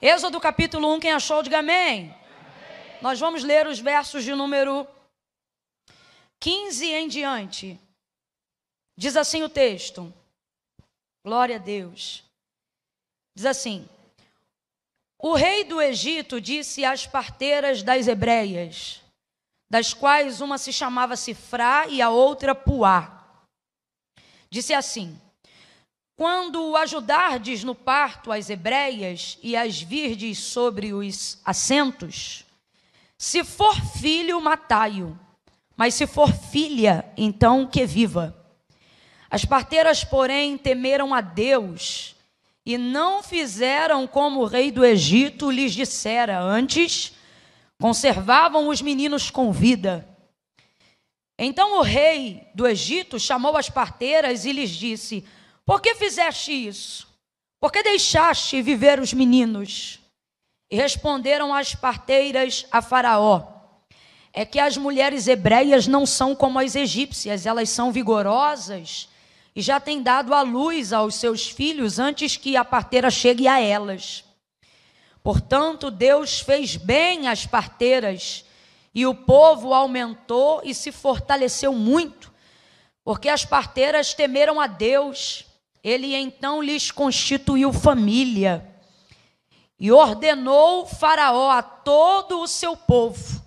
Êxodo capítulo 1, quem achou, diga amém. amém. Nós vamos ler os versos de número 15 em diante. Diz assim o texto. Glória a Deus. Diz assim: O rei do Egito disse às parteiras das hebreias, das quais uma se chamava Sifrá e a outra Puá. Disse assim: quando ajudardes no parto as hebreias e as virdes sobre os assentos, se for filho, matai-o, mas se for filha, então que viva. As parteiras, porém, temeram a Deus e não fizeram como o rei do Egito lhes dissera, antes conservavam os meninos com vida. Então o rei do Egito chamou as parteiras e lhes disse: por que fizeste isso? Por que deixaste viver os meninos? E responderam as parteiras a Faraó: É que as mulheres hebreias não são como as egípcias, elas são vigorosas e já têm dado à luz aos seus filhos antes que a parteira chegue a elas. Portanto, Deus fez bem às parteiras e o povo aumentou e se fortaleceu muito, porque as parteiras temeram a Deus ele então lhes constituiu família e ordenou Faraó a todo o seu povo,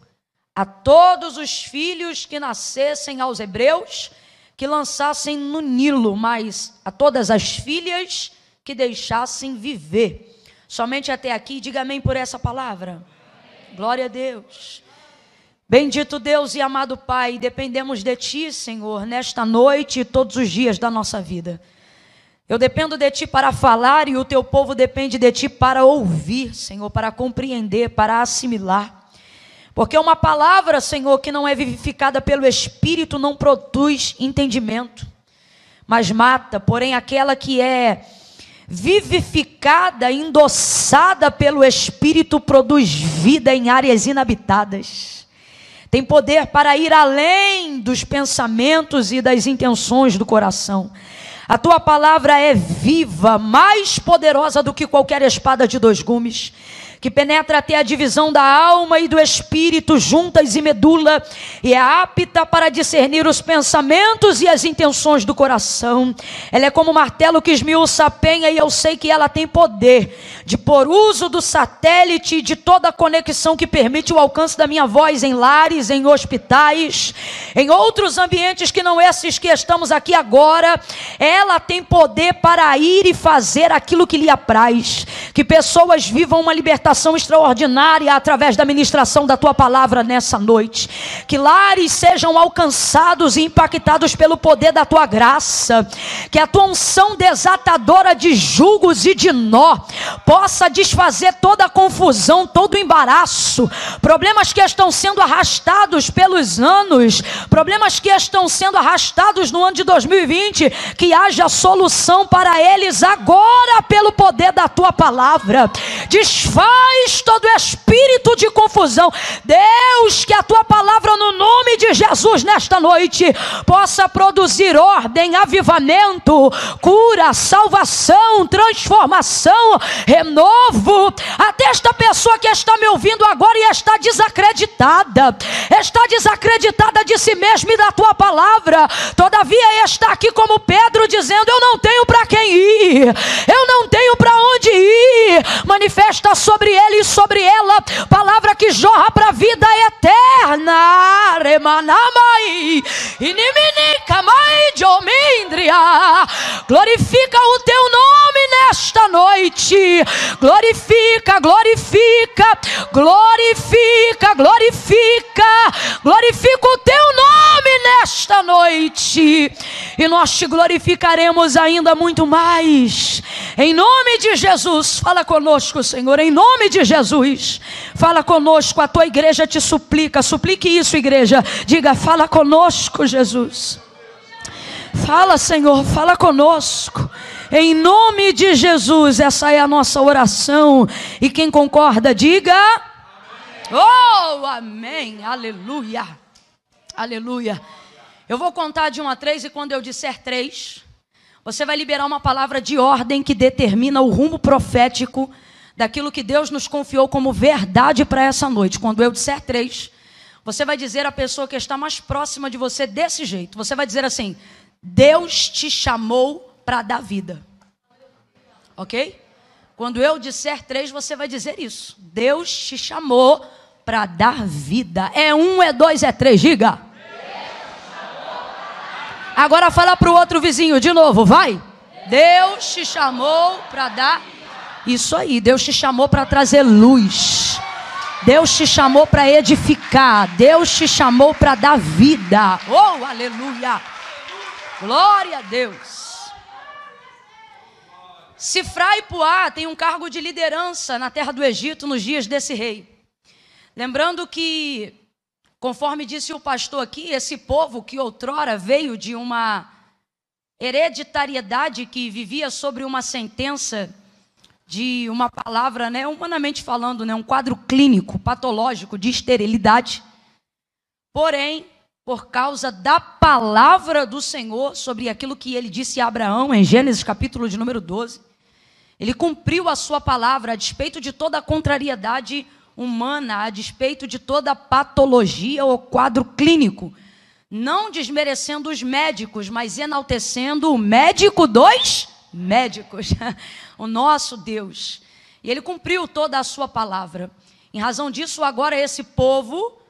a todos os filhos que nascessem aos hebreus, que lançassem no Nilo, mas a todas as filhas que deixassem viver. Somente até aqui, diga amém por essa palavra. Glória a Deus. Bendito Deus e amado Pai, dependemos de Ti, Senhor, nesta noite e todos os dias da nossa vida. Eu dependo de ti para falar e o teu povo depende de ti para ouvir, Senhor, para compreender, para assimilar. Porque uma palavra, Senhor, que não é vivificada pelo Espírito não produz entendimento, mas mata. Porém, aquela que é vivificada, endossada pelo Espírito, produz vida em áreas inabitadas. Tem poder para ir além dos pensamentos e das intenções do coração. A tua palavra é viva, mais poderosa do que qualquer espada de dois gumes que penetra até a divisão da alma e do espírito, juntas e medula, e é apta para discernir os pensamentos e as intenções do coração. Ela é como um martelo que esmiuça a penha, e eu sei que ela tem poder de por uso do satélite e de toda a conexão que permite o alcance da minha voz em lares, em hospitais, em outros ambientes que não esses que estamos aqui agora. Ela tem poder para ir e fazer aquilo que lhe apraz. Que pessoas vivam uma libertação libertação extraordinária através da ministração da tua palavra nessa noite. Que lares sejam alcançados e impactados pelo poder da tua graça. Que a tua unção desatadora de julgos e de nó possa desfazer toda a confusão, todo o embaraço, problemas que estão sendo arrastados pelos anos, problemas que estão sendo arrastados no ano de 2020, que haja solução para eles agora pelo poder da tua palavra. Desfaz Desfaz todo espírito de confusão. Deus, que a tua palavra no nome de Jesus nesta noite possa produzir ordem, avivamento, cura, salvação, transformação, renovo. Até esta pessoa que está me ouvindo agora e está desacreditada, está desacreditada de si mesma e da tua palavra. Todavia está aqui como Pedro dizendo: Eu não tenho para quem ir, eu não tenho para onde ir. Manifesta sobre sobre ele e sobre ela, palavra que jorra para a vida eterna. Glorifica o teu nome nesta noite. Glorifica, glorifica, glorifica, glorifica, glorifica o teu nome nesta noite. E nós te glorificaremos ainda muito mais. Em nome de Jesus, fala conosco, Senhor, em nome nome de Jesus. Fala conosco, a tua igreja te suplica. Suplique isso, igreja. Diga, fala conosco, Jesus. Fala, Senhor, fala conosco. Em nome de Jesus, essa é a nossa oração. E quem concorda, diga. Oh, amém. Aleluia. Aleluia. Eu vou contar de um a três, e quando eu disser três, você vai liberar uma palavra de ordem que determina o rumo profético daquilo que Deus nos confiou como verdade para essa noite. Quando eu disser três, você vai dizer à pessoa que está mais próxima de você desse jeito. Você vai dizer assim: Deus te chamou para dar vida. Ok? Quando eu disser três, você vai dizer isso. Deus te chamou para dar vida. É um, é dois, é três. Diga. Agora fala para o outro vizinho de novo, vai. Deus te chamou para dar isso aí. Deus te chamou para trazer luz. Deus te chamou para edificar. Deus te chamou para dar vida. Oh, aleluia! Glória a Deus. Sifra e Puá tem um cargo de liderança na terra do Egito nos dias desse rei. Lembrando que, conforme disse o pastor aqui, esse povo que outrora veio de uma hereditariedade que vivia sobre uma sentença de uma palavra, né, humanamente falando, né, um quadro clínico, patológico de esterilidade. Porém, por causa da palavra do Senhor sobre aquilo que ele disse a Abraão em Gênesis capítulo de número 12, ele cumpriu a sua palavra a despeito de toda a contrariedade humana, a despeito de toda a patologia ou quadro clínico, não desmerecendo os médicos, mas enaltecendo o médico dos médicos. o nosso Deus. E ele cumpriu toda a sua palavra. Em razão disso, agora esse povo,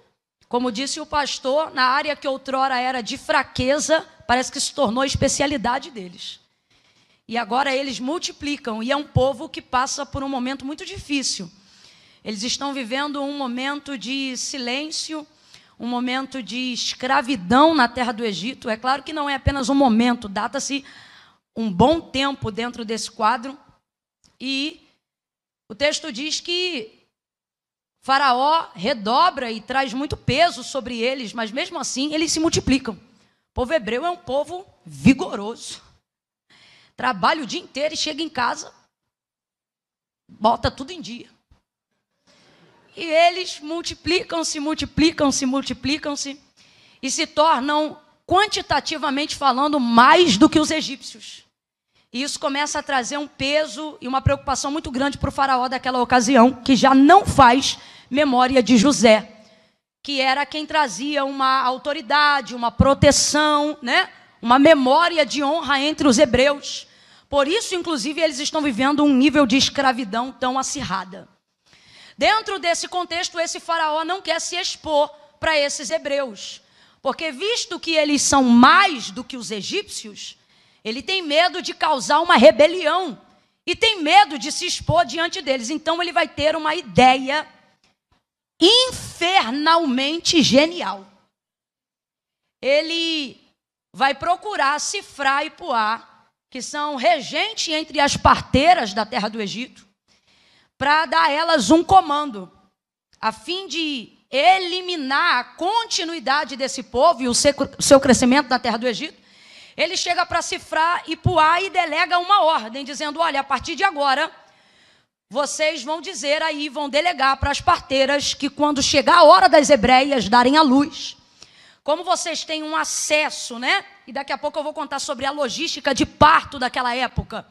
como disse o pastor, na área que outrora era de fraqueza, parece que se tornou especialidade deles. E agora eles multiplicam, e é um povo que passa por um momento muito difícil. Eles estão vivendo um momento de silêncio, um momento de escravidão na terra do Egito. É claro que não é apenas um momento, data-se um bom tempo dentro desse quadro. E o texto diz que Faraó redobra e traz muito peso sobre eles, mas mesmo assim eles se multiplicam. O povo hebreu é um povo vigoroso. Trabalha o dia inteiro e chega em casa, bota tudo em dia. E eles multiplicam-se, multiplicam-se, multiplicam-se e se tornam, quantitativamente falando, mais do que os egípcios. E isso começa a trazer um peso e uma preocupação muito grande para o faraó daquela ocasião, que já não faz memória de José, que era quem trazia uma autoridade, uma proteção, né? uma memória de honra entre os hebreus. Por isso, inclusive, eles estão vivendo um nível de escravidão tão acirrada. Dentro desse contexto, esse faraó não quer se expor para esses hebreus, porque visto que eles são mais do que os egípcios, ele tem medo de causar uma rebelião e tem medo de se expor diante deles. Então ele vai ter uma ideia infernalmente genial. Ele vai procurar Cifrar e Puá, que são regente entre as parteiras da terra do Egito, para dar a elas um comando, a fim de eliminar a continuidade desse povo e o seu crescimento na terra do Egito ele chega para cifrar e puar e delega uma ordem, dizendo: olha, a partir de agora, vocês vão dizer aí, vão delegar para as parteiras que quando chegar a hora das hebreias darem a luz, como vocês têm um acesso, né? E daqui a pouco eu vou contar sobre a logística de parto daquela época,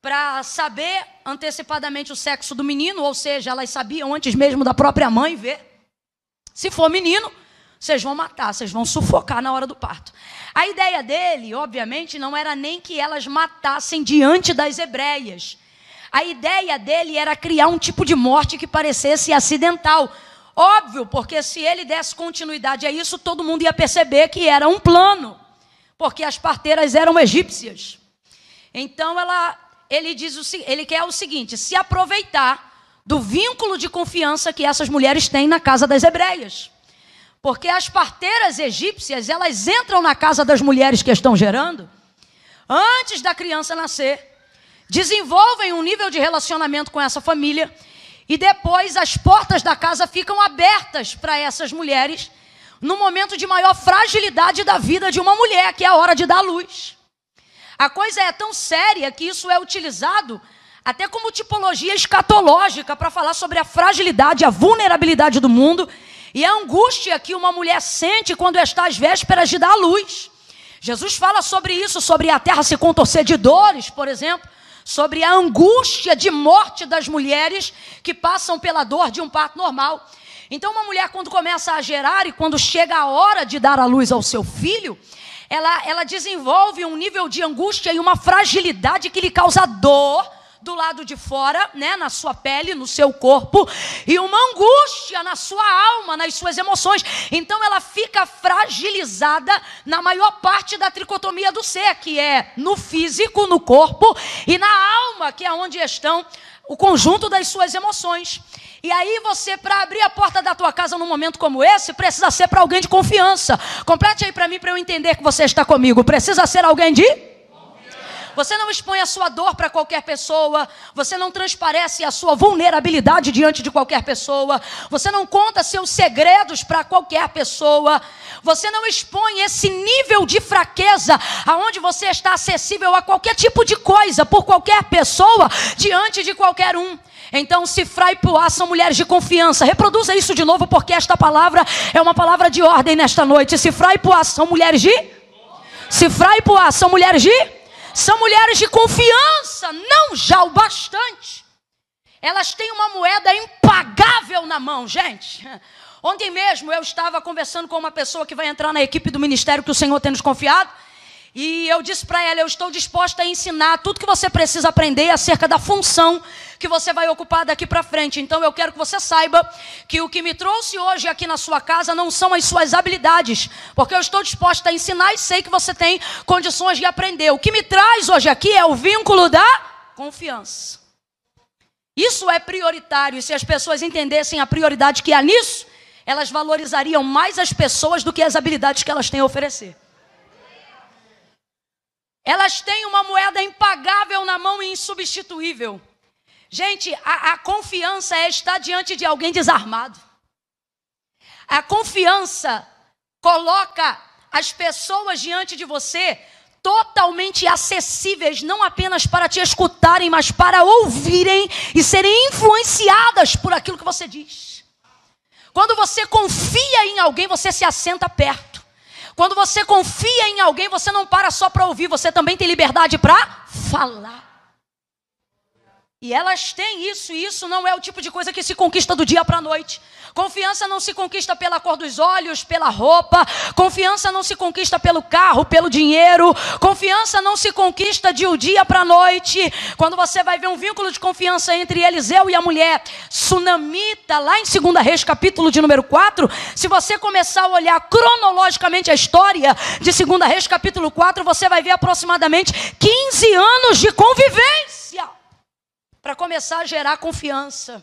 para saber antecipadamente o sexo do menino, ou seja, elas sabiam antes mesmo da própria mãe ver. Se for menino, vocês vão matar, vocês vão sufocar na hora do parto. A ideia dele, obviamente, não era nem que elas matassem diante das hebreias. A ideia dele era criar um tipo de morte que parecesse acidental. Óbvio, porque se ele desse continuidade a isso, todo mundo ia perceber que era um plano, porque as parteiras eram egípcias. Então ela, ele diz o, ele quer o seguinte: se aproveitar do vínculo de confiança que essas mulheres têm na casa das hebreias. Porque as parteiras egípcias, elas entram na casa das mulheres que estão gerando antes da criança nascer, desenvolvem um nível de relacionamento com essa família e depois as portas da casa ficam abertas para essas mulheres no momento de maior fragilidade da vida de uma mulher, que é a hora de dar luz. A coisa é tão séria que isso é utilizado até como tipologia escatológica para falar sobre a fragilidade, a vulnerabilidade do mundo e a angústia que uma mulher sente quando está às vésperas de dar luz. Jesus fala sobre isso, sobre a terra se contorcer de dores, por exemplo, sobre a angústia de morte das mulheres que passam pela dor de um parto normal. Então, uma mulher, quando começa a gerar e quando chega a hora de dar a luz ao seu filho, ela, ela desenvolve um nível de angústia e uma fragilidade que lhe causa dor do lado de fora, né, na sua pele, no seu corpo, e uma angústia na sua alma, nas suas emoções. Então ela fica fragilizada na maior parte da tricotomia do ser, que é no físico, no corpo, e na alma, que é onde estão o conjunto das suas emoções. E aí você, para abrir a porta da tua casa num momento como esse, precisa ser para alguém de confiança. Complete aí para mim para eu entender que você está comigo. Precisa ser alguém de você não expõe a sua dor para qualquer pessoa. Você não transparece a sua vulnerabilidade diante de qualquer pessoa. Você não conta seus segredos para qualquer pessoa. Você não expõe esse nível de fraqueza aonde você está acessível a qualquer tipo de coisa por qualquer pessoa diante de qualquer um. Então, Cifra e Puá são mulheres de confiança. Reproduza isso de novo, porque esta palavra é uma palavra de ordem nesta noite. Cifra e Puá são mulheres de. Cifra e Puá são mulheres de são mulheres de confiança, não já o bastante. Elas têm uma moeda impagável na mão, gente. Ontem mesmo eu estava conversando com uma pessoa que vai entrar na equipe do ministério que o Senhor tem nos confiado. E eu disse para ela: eu estou disposta a ensinar tudo que você precisa aprender acerca da função que você vai ocupar daqui para frente. Então eu quero que você saiba que o que me trouxe hoje aqui na sua casa não são as suas habilidades, porque eu estou disposta a ensinar e sei que você tem condições de aprender. O que me traz hoje aqui é o vínculo da confiança. Isso é prioritário, e se as pessoas entendessem a prioridade que há nisso, elas valorizariam mais as pessoas do que as habilidades que elas têm a oferecer. Elas têm uma moeda impagável na mão e insubstituível. Gente, a, a confiança é estar diante de alguém desarmado. A confiança coloca as pessoas diante de você totalmente acessíveis, não apenas para te escutarem, mas para ouvirem e serem influenciadas por aquilo que você diz. Quando você confia em alguém, você se assenta perto. Quando você confia em alguém, você não para só para ouvir, você também tem liberdade para falar. E elas têm isso, e isso não é o tipo de coisa que se conquista do dia para a noite. Confiança não se conquista pela cor dos olhos, pela roupa. Confiança não se conquista pelo carro, pelo dinheiro. Confiança não se conquista de um dia para a noite. Quando você vai ver um vínculo de confiança entre Eliseu e a mulher sunamita, lá em 2 Reis, capítulo de número 4, se você começar a olhar cronologicamente a história de 2 Reis, capítulo 4, você vai ver aproximadamente 15 anos de convivência para começar a gerar confiança.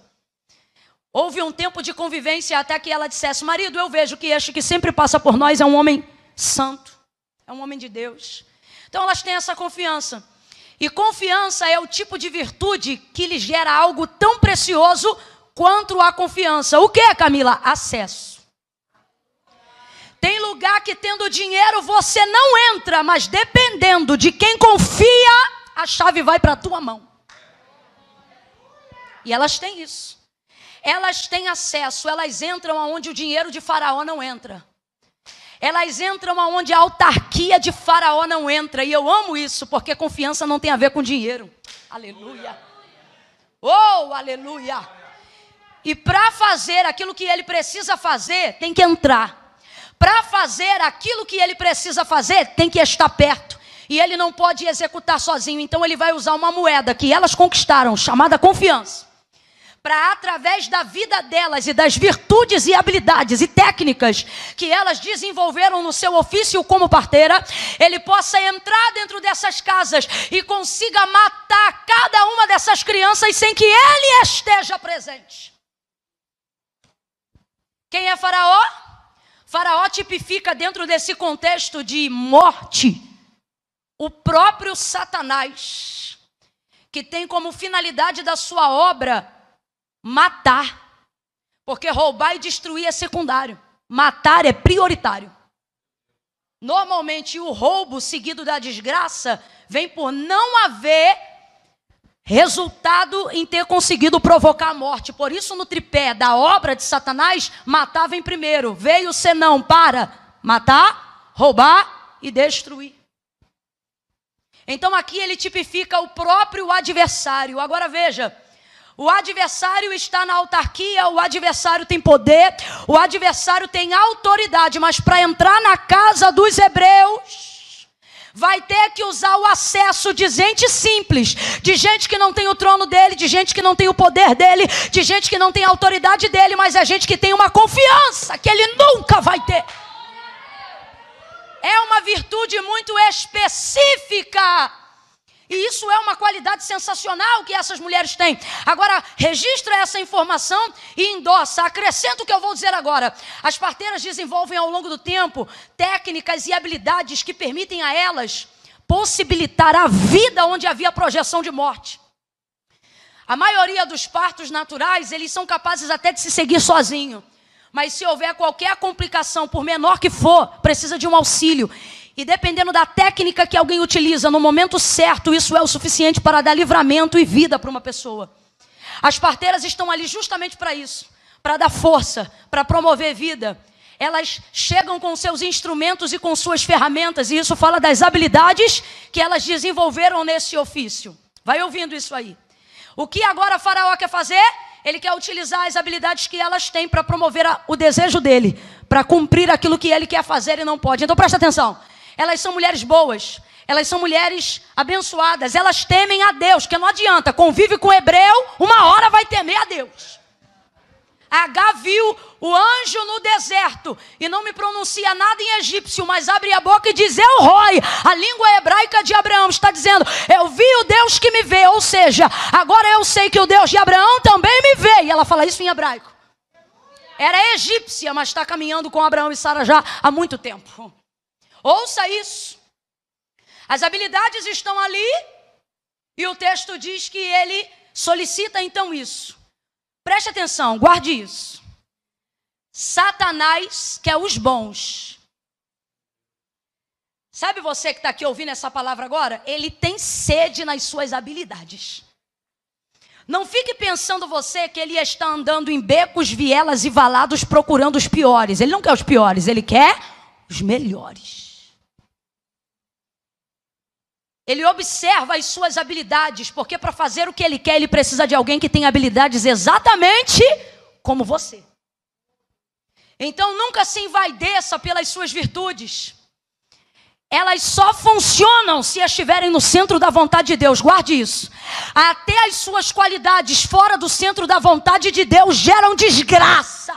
Houve um tempo de convivência até que ela dissesse: Marido, eu vejo que este que sempre passa por nós é um homem santo, é um homem de Deus. Então elas têm essa confiança. E confiança é o tipo de virtude que lhe gera algo tão precioso quanto a confiança. O que Camila? Acesso. Tem lugar que tendo dinheiro você não entra, mas dependendo de quem confia, a chave vai para a tua mão. E elas têm isso. Elas têm acesso, elas entram aonde o dinheiro de Faraó não entra. Elas entram aonde a autarquia de Faraó não entra. E eu amo isso, porque confiança não tem a ver com dinheiro. Aleluia. Oh, aleluia. E para fazer aquilo que ele precisa fazer, tem que entrar. Para fazer aquilo que ele precisa fazer, tem que estar perto. E ele não pode executar sozinho. Então ele vai usar uma moeda que elas conquistaram, chamada confiança para através da vida delas e das virtudes e habilidades e técnicas que elas desenvolveram no seu ofício como parteira, ele possa entrar dentro dessas casas e consiga matar cada uma dessas crianças sem que ele esteja presente. Quem é Faraó? Faraó tipifica dentro desse contexto de morte o próprio Satanás, que tem como finalidade da sua obra matar. Porque roubar e destruir é secundário. Matar é prioritário. Normalmente o roubo seguido da desgraça vem por não haver resultado em ter conseguido provocar a morte. Por isso no tripé da obra de Satanás, matava em primeiro. Veio senão para matar, roubar e destruir. Então aqui ele tipifica o próprio adversário. Agora veja. O adversário está na autarquia, o adversário tem poder, o adversário tem autoridade, mas para entrar na casa dos hebreus, vai ter que usar o acesso de gente simples, de gente que não tem o trono dele, de gente que não tem o poder dele, de gente que não tem a autoridade dele, mas é gente que tem uma confiança que ele nunca vai ter. É uma virtude muito específica e isso é uma qualidade sensacional que essas mulheres têm. Agora, registra essa informação e endossa. Acrescenta o que eu vou dizer agora. As parteiras desenvolvem ao longo do tempo técnicas e habilidades que permitem a elas possibilitar a vida onde havia projeção de morte. A maioria dos partos naturais, eles são capazes até de se seguir sozinho. Mas se houver qualquer complicação, por menor que for, precisa de um auxílio. E dependendo da técnica que alguém utiliza no momento certo, isso é o suficiente para dar livramento e vida para uma pessoa. As parteiras estão ali justamente para isso, para dar força, para promover vida. Elas chegam com seus instrumentos e com suas ferramentas, e isso fala das habilidades que elas desenvolveram nesse ofício. Vai ouvindo isso aí. O que agora Faraó quer fazer? Ele quer utilizar as habilidades que elas têm para promover a, o desejo dele, para cumprir aquilo que ele quer fazer e não pode. Então presta atenção. Elas são mulheres boas. Elas são mulheres abençoadas. Elas temem a Deus, que não adianta. Convive com o hebreu, uma hora vai temer a Deus. H viu o anjo no deserto e não me pronuncia nada em egípcio, mas abre a boca e diz: Eu roi. A língua hebraica de Abraão está dizendo: Eu vi o Deus que me vê. Ou seja, agora eu sei que o Deus de Abraão também me vê. E ela fala isso em hebraico. Era egípcia, mas está caminhando com Abraão e Sara já há muito tempo. Ouça isso. As habilidades estão ali e o texto diz que ele solicita então isso. Preste atenção, guarde isso. Satanás quer os bons. Sabe você que está aqui ouvindo essa palavra agora? Ele tem sede nas suas habilidades. Não fique pensando você que ele está andando em becos, vielas e valados procurando os piores. Ele não quer os piores, ele quer os melhores. Ele observa as suas habilidades, porque para fazer o que ele quer, ele precisa de alguém que tem habilidades exatamente como você. Então nunca se envaideça pelas suas virtudes. Elas só funcionam se estiverem no centro da vontade de Deus. Guarde isso. Até as suas qualidades fora do centro da vontade de Deus geram desgraça.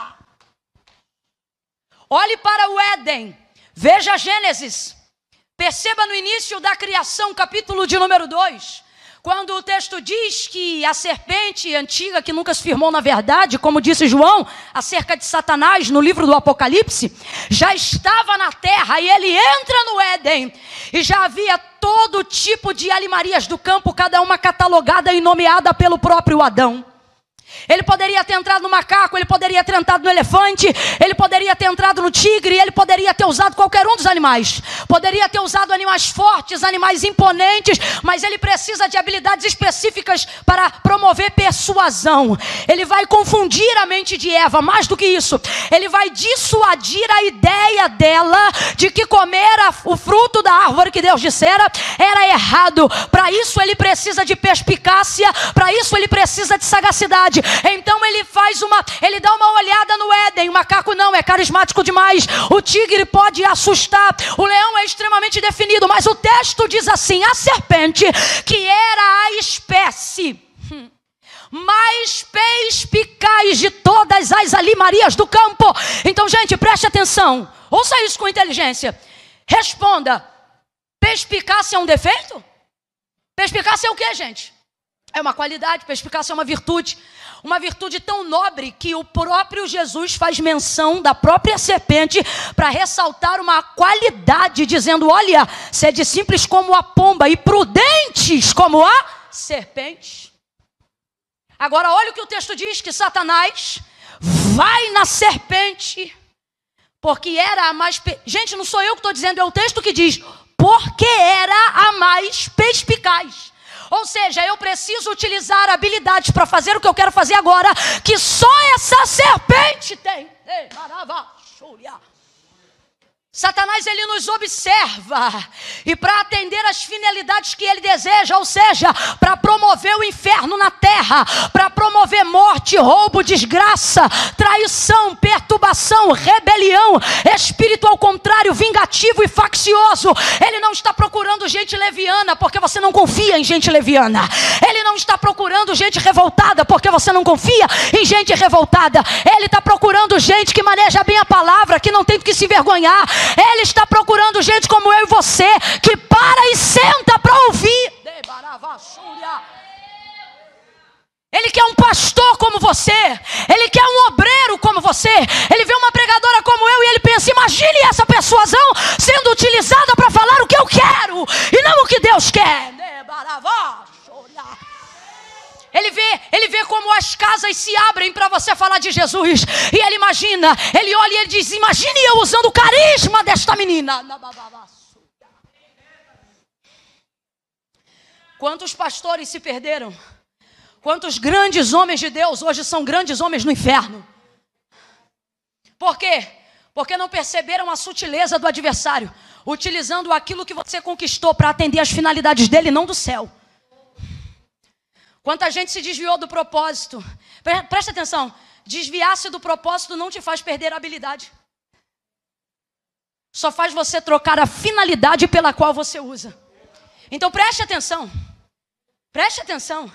Olhe para o Éden. Veja Gênesis. Perceba no início da criação, capítulo de número 2, quando o texto diz que a serpente antiga, que nunca se firmou na verdade, como disse João, acerca de Satanás no livro do Apocalipse, já estava na terra e ele entra no Éden e já havia todo tipo de alimarias do campo, cada uma catalogada e nomeada pelo próprio Adão. Ele poderia ter entrado no macaco, ele poderia ter entrado no elefante, ele poderia ter entrado no tigre, ele poderia ter usado qualquer um dos animais. Poderia ter usado animais fortes, animais imponentes, mas ele precisa de habilidades específicas para promover persuasão. Ele vai confundir a mente de Eva, mais do que isso, ele vai dissuadir a ideia dela de que comer o fruto da árvore que Deus dissera era errado. Para isso ele precisa de perspicácia, para isso ele precisa de sagacidade. Então ele faz uma, ele dá uma olhada no Éden. O macaco não, é carismático demais. O tigre pode assustar. O leão é extremamente definido, mas o texto diz assim: a serpente, que era a espécie mais perspicaz de todas as alimarias do campo. Então, gente, preste atenção. Ouça isso com inteligência. Responda: perspicácia é um defeito? Perspicácia é o que, gente? É uma qualidade, perspicácia é uma virtude. Uma virtude tão nobre que o próprio Jesus faz menção da própria serpente para ressaltar uma qualidade, dizendo: Olha, sede simples como a pomba e prudentes como a serpente. Agora, olha o que o texto diz: que Satanás vai na serpente, porque era a mais. Gente, não sou eu que estou dizendo, é o texto que diz: porque era a mais perspicaz. Ou seja, eu preciso utilizar habilidades para fazer o que eu quero fazer agora, que só essa serpente tem. Satanás ele nos observa e para atender às finalidades que ele deseja, ou seja, para promover o inferno na terra, para promover morte, roubo, desgraça, traição, perturbação, rebelião, espírito ao contrário, vingativo e faccioso. Ele não está procurando gente leviana porque você não confia em gente leviana. Ele não está procurando gente revoltada porque você não confia em gente revoltada. Ele está procurando gente que maneja bem a palavra, que não tem que se envergonhar ele está procurando gente como eu e você, que para e senta para ouvir. Ele quer um pastor como você. Ele quer um obreiro como você. Ele vê uma pregadora como eu e ele pensa: imagine essa persuasão sendo utilizada para falar o que eu quero e não o que Deus quer. Ele vê, ele vê como as casas se abrem para você falar de Jesus. E ele imagina, ele olha e ele diz: Imagine eu usando o carisma desta menina. Quantos pastores se perderam? Quantos grandes homens de Deus hoje são grandes homens no inferno? Por quê? Porque não perceberam a sutileza do adversário, utilizando aquilo que você conquistou para atender às finalidades dele, não do céu. Quanta gente se desviou do propósito. Presta atenção: desviar-se do propósito não te faz perder a habilidade. Só faz você trocar a finalidade pela qual você usa. Então preste atenção. Preste atenção.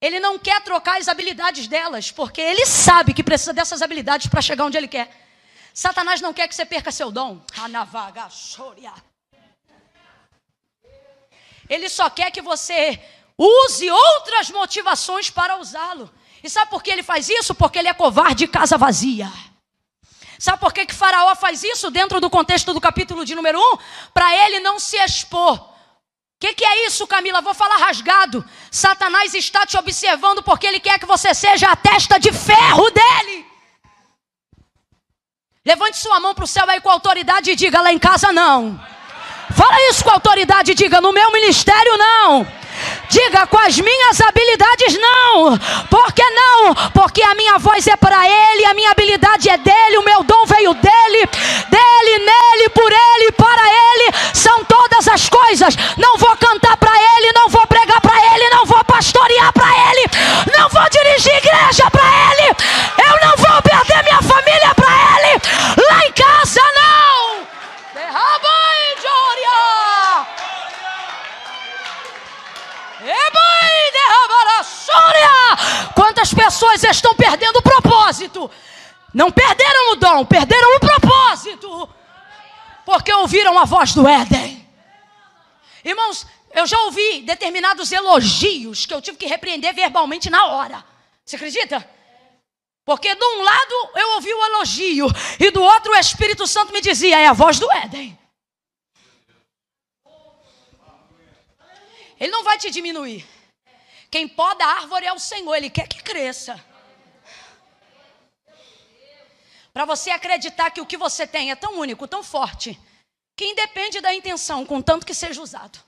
Ele não quer trocar as habilidades delas, porque ele sabe que precisa dessas habilidades para chegar onde ele quer. Satanás não quer que você perca seu dom. Ele só quer que você Use outras motivações para usá-lo. E sabe por que ele faz isso? Porque ele é covarde e casa vazia. Sabe por que, que Faraó faz isso dentro do contexto do capítulo de número 1? Para ele não se expor. O que, que é isso, Camila? Vou falar rasgado. Satanás está te observando porque ele quer que você seja a testa de ferro dele. Levante sua mão para o céu aí com autoridade e diga: lá em casa não. Fala isso com autoridade e diga: no meu ministério não. Diga com as minhas habilidades não. Por que não? Porque a minha voz é para ele, a minha habilidade é dele, o meu dom veio dele, dele, nele, por ele, para ele. São todas as coisas. Não vou cantar para ele, não vou pregar para ele, não vou pastorear para ele, não vou dirigir igreja para ele. Eu não vou perder minha família para ele. Lá em casa não. Derraba Quantas pessoas estão perdendo o propósito? Não perderam o dom, perderam o propósito. Porque ouviram a voz do Éden. Irmãos, eu já ouvi determinados elogios que eu tive que repreender verbalmente na hora. Você acredita? Porque de um lado eu ouvi o elogio e do outro o Espírito Santo me dizia: é a voz do Éden. Ele não vai te diminuir. Quem poda a árvore é o Senhor, Ele quer que cresça. Para você acreditar que o que você tem é tão único, tão forte, que independe da intenção, contanto que seja usado.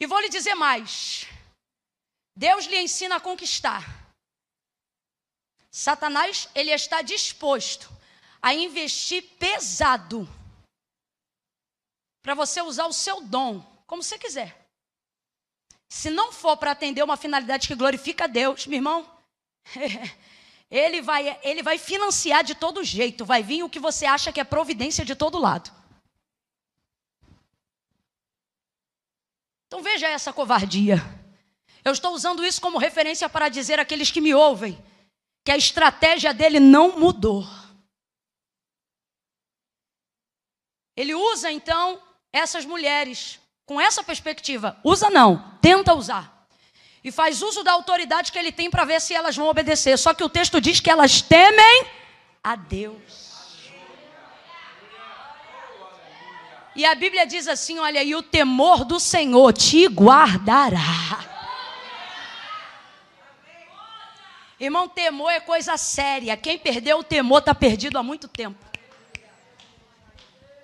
E vou lhe dizer mais: Deus lhe ensina a conquistar. Satanás, ele está disposto a investir pesado para você usar o seu dom como você quiser. Se não for para atender uma finalidade que glorifica a Deus, meu irmão, ele vai, ele vai financiar de todo jeito, vai vir o que você acha que é providência de todo lado. Então veja essa covardia. Eu estou usando isso como referência para dizer àqueles que me ouvem que a estratégia dele não mudou. Ele usa então essas mulheres com essa perspectiva. Usa não, tenta usar. E faz uso da autoridade que ele tem para ver se elas vão obedecer. Só que o texto diz que elas temem a Deus. E a Bíblia diz assim: olha, e o temor do Senhor te guardará. Irmão, temor é coisa séria. Quem perdeu o temor está perdido há muito tempo.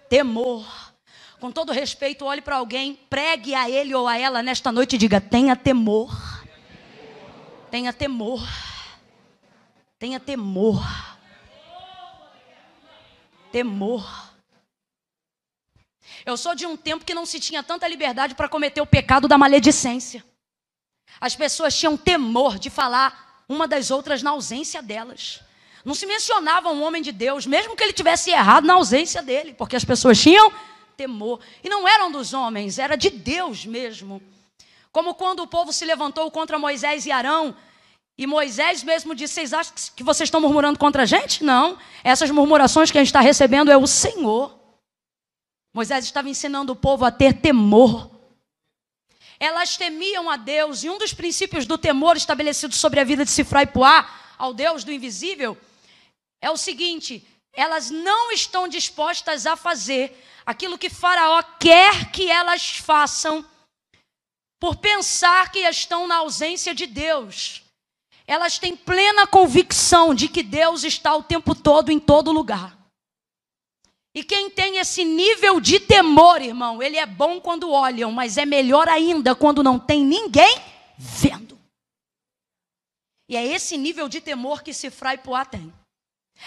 Temor com todo respeito, olhe para alguém, pregue a ele ou a ela nesta noite e diga: tenha temor. Tenha temor. Tenha temor. temor. Eu sou de um tempo que não se tinha tanta liberdade para cometer o pecado da maledicência. As pessoas tinham temor de falar uma das outras na ausência delas. Não se mencionava um homem de Deus, mesmo que ele tivesse errado na ausência dele, porque as pessoas tinham temor. E não eram dos homens, era de Deus mesmo. Como quando o povo se levantou contra Moisés e Arão, e Moisés mesmo disse: Vocês acham que vocês estão murmurando contra a gente? Não. Essas murmurações que a gente está recebendo é o Senhor. Moisés estava ensinando o povo a ter temor. Elas temiam a Deus, e um dos princípios do temor estabelecido sobre a vida de Sifra e Puá, ao Deus do invisível, é o seguinte: elas não estão dispostas a fazer aquilo que Faraó quer que elas façam, por pensar que estão na ausência de Deus. Elas têm plena convicção de que Deus está o tempo todo em todo lugar. E quem tem esse nível de temor, irmão, ele é bom quando olham, mas é melhor ainda quando não tem ninguém vendo. E é esse nível de temor que Sifra e Poá tem.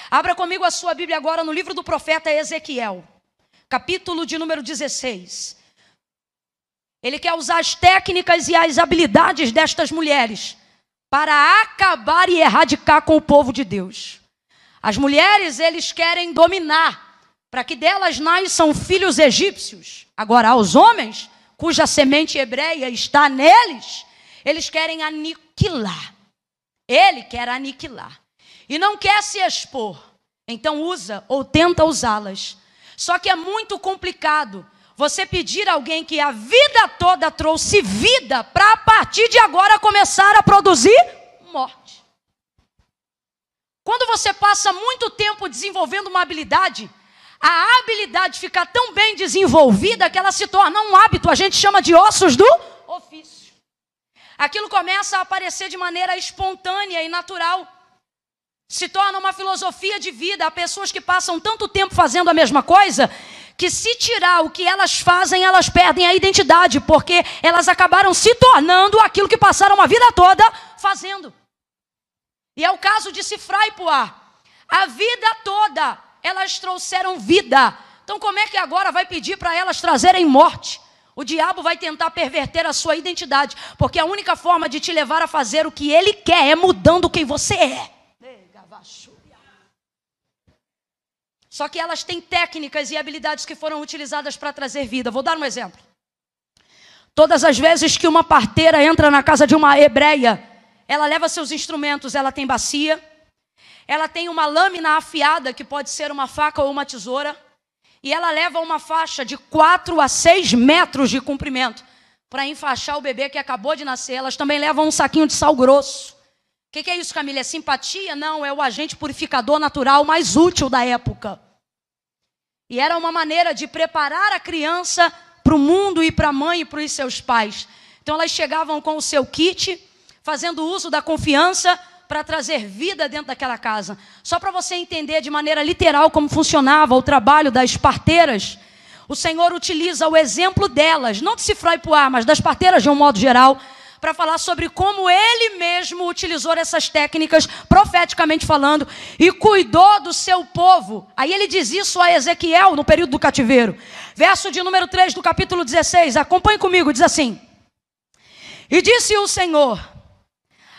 Abra comigo a sua Bíblia agora no livro do profeta Ezequiel, capítulo de número 16. Ele quer usar as técnicas e as habilidades destas mulheres para acabar e erradicar com o povo de Deus. As mulheres, eles querem dominar para que delas nasçam filhos egípcios. Agora, aos homens, cuja semente hebreia está neles, eles querem aniquilar. Ele quer aniquilar. E não quer se expor. Então usa ou tenta usá-las. Só que é muito complicado você pedir a alguém que a vida toda trouxe vida para a partir de agora começar a produzir morte. Quando você passa muito tempo desenvolvendo uma habilidade, a habilidade fica tão bem desenvolvida que ela se torna um hábito, a gente chama de ossos do ofício. Aquilo começa a aparecer de maneira espontânea e natural. Se torna uma filosofia de vida. Há pessoas que passam tanto tempo fazendo a mesma coisa que, se tirar o que elas fazem, elas perdem a identidade, porque elas acabaram se tornando aquilo que passaram a vida toda fazendo. E é o caso de Sifra e. A vida toda elas trouxeram vida. Então, como é que agora vai pedir para elas trazerem morte? O diabo vai tentar perverter a sua identidade, porque a única forma de te levar a fazer o que ele quer é mudando quem você é. Só que elas têm técnicas e habilidades que foram utilizadas para trazer vida. Vou dar um exemplo. Todas as vezes que uma parteira entra na casa de uma hebreia, ela leva seus instrumentos, ela tem bacia, ela tem uma lâmina afiada, que pode ser uma faca ou uma tesoura, e ela leva uma faixa de 4 a 6 metros de comprimento para enfaixar o bebê que acabou de nascer. Elas também levam um saquinho de sal grosso. O que, que é isso, Camila? É simpatia? Não, é o agente purificador natural mais útil da época. E era uma maneira de preparar a criança para o mundo e para a mãe e para os seus pais. Então elas chegavam com o seu kit, fazendo uso da confiança para trazer vida dentro daquela casa. Só para você entender de maneira literal como funcionava o trabalho das parteiras, o Senhor utiliza o exemplo delas, não de Cifró e Puá, mas das parteiras de um modo geral, para falar sobre como ele mesmo utilizou essas técnicas, profeticamente falando, e cuidou do seu povo. Aí ele diz isso a Ezequiel no período do cativeiro. Verso de número 3 do capítulo 16, acompanhe comigo, diz assim: E disse o Senhor: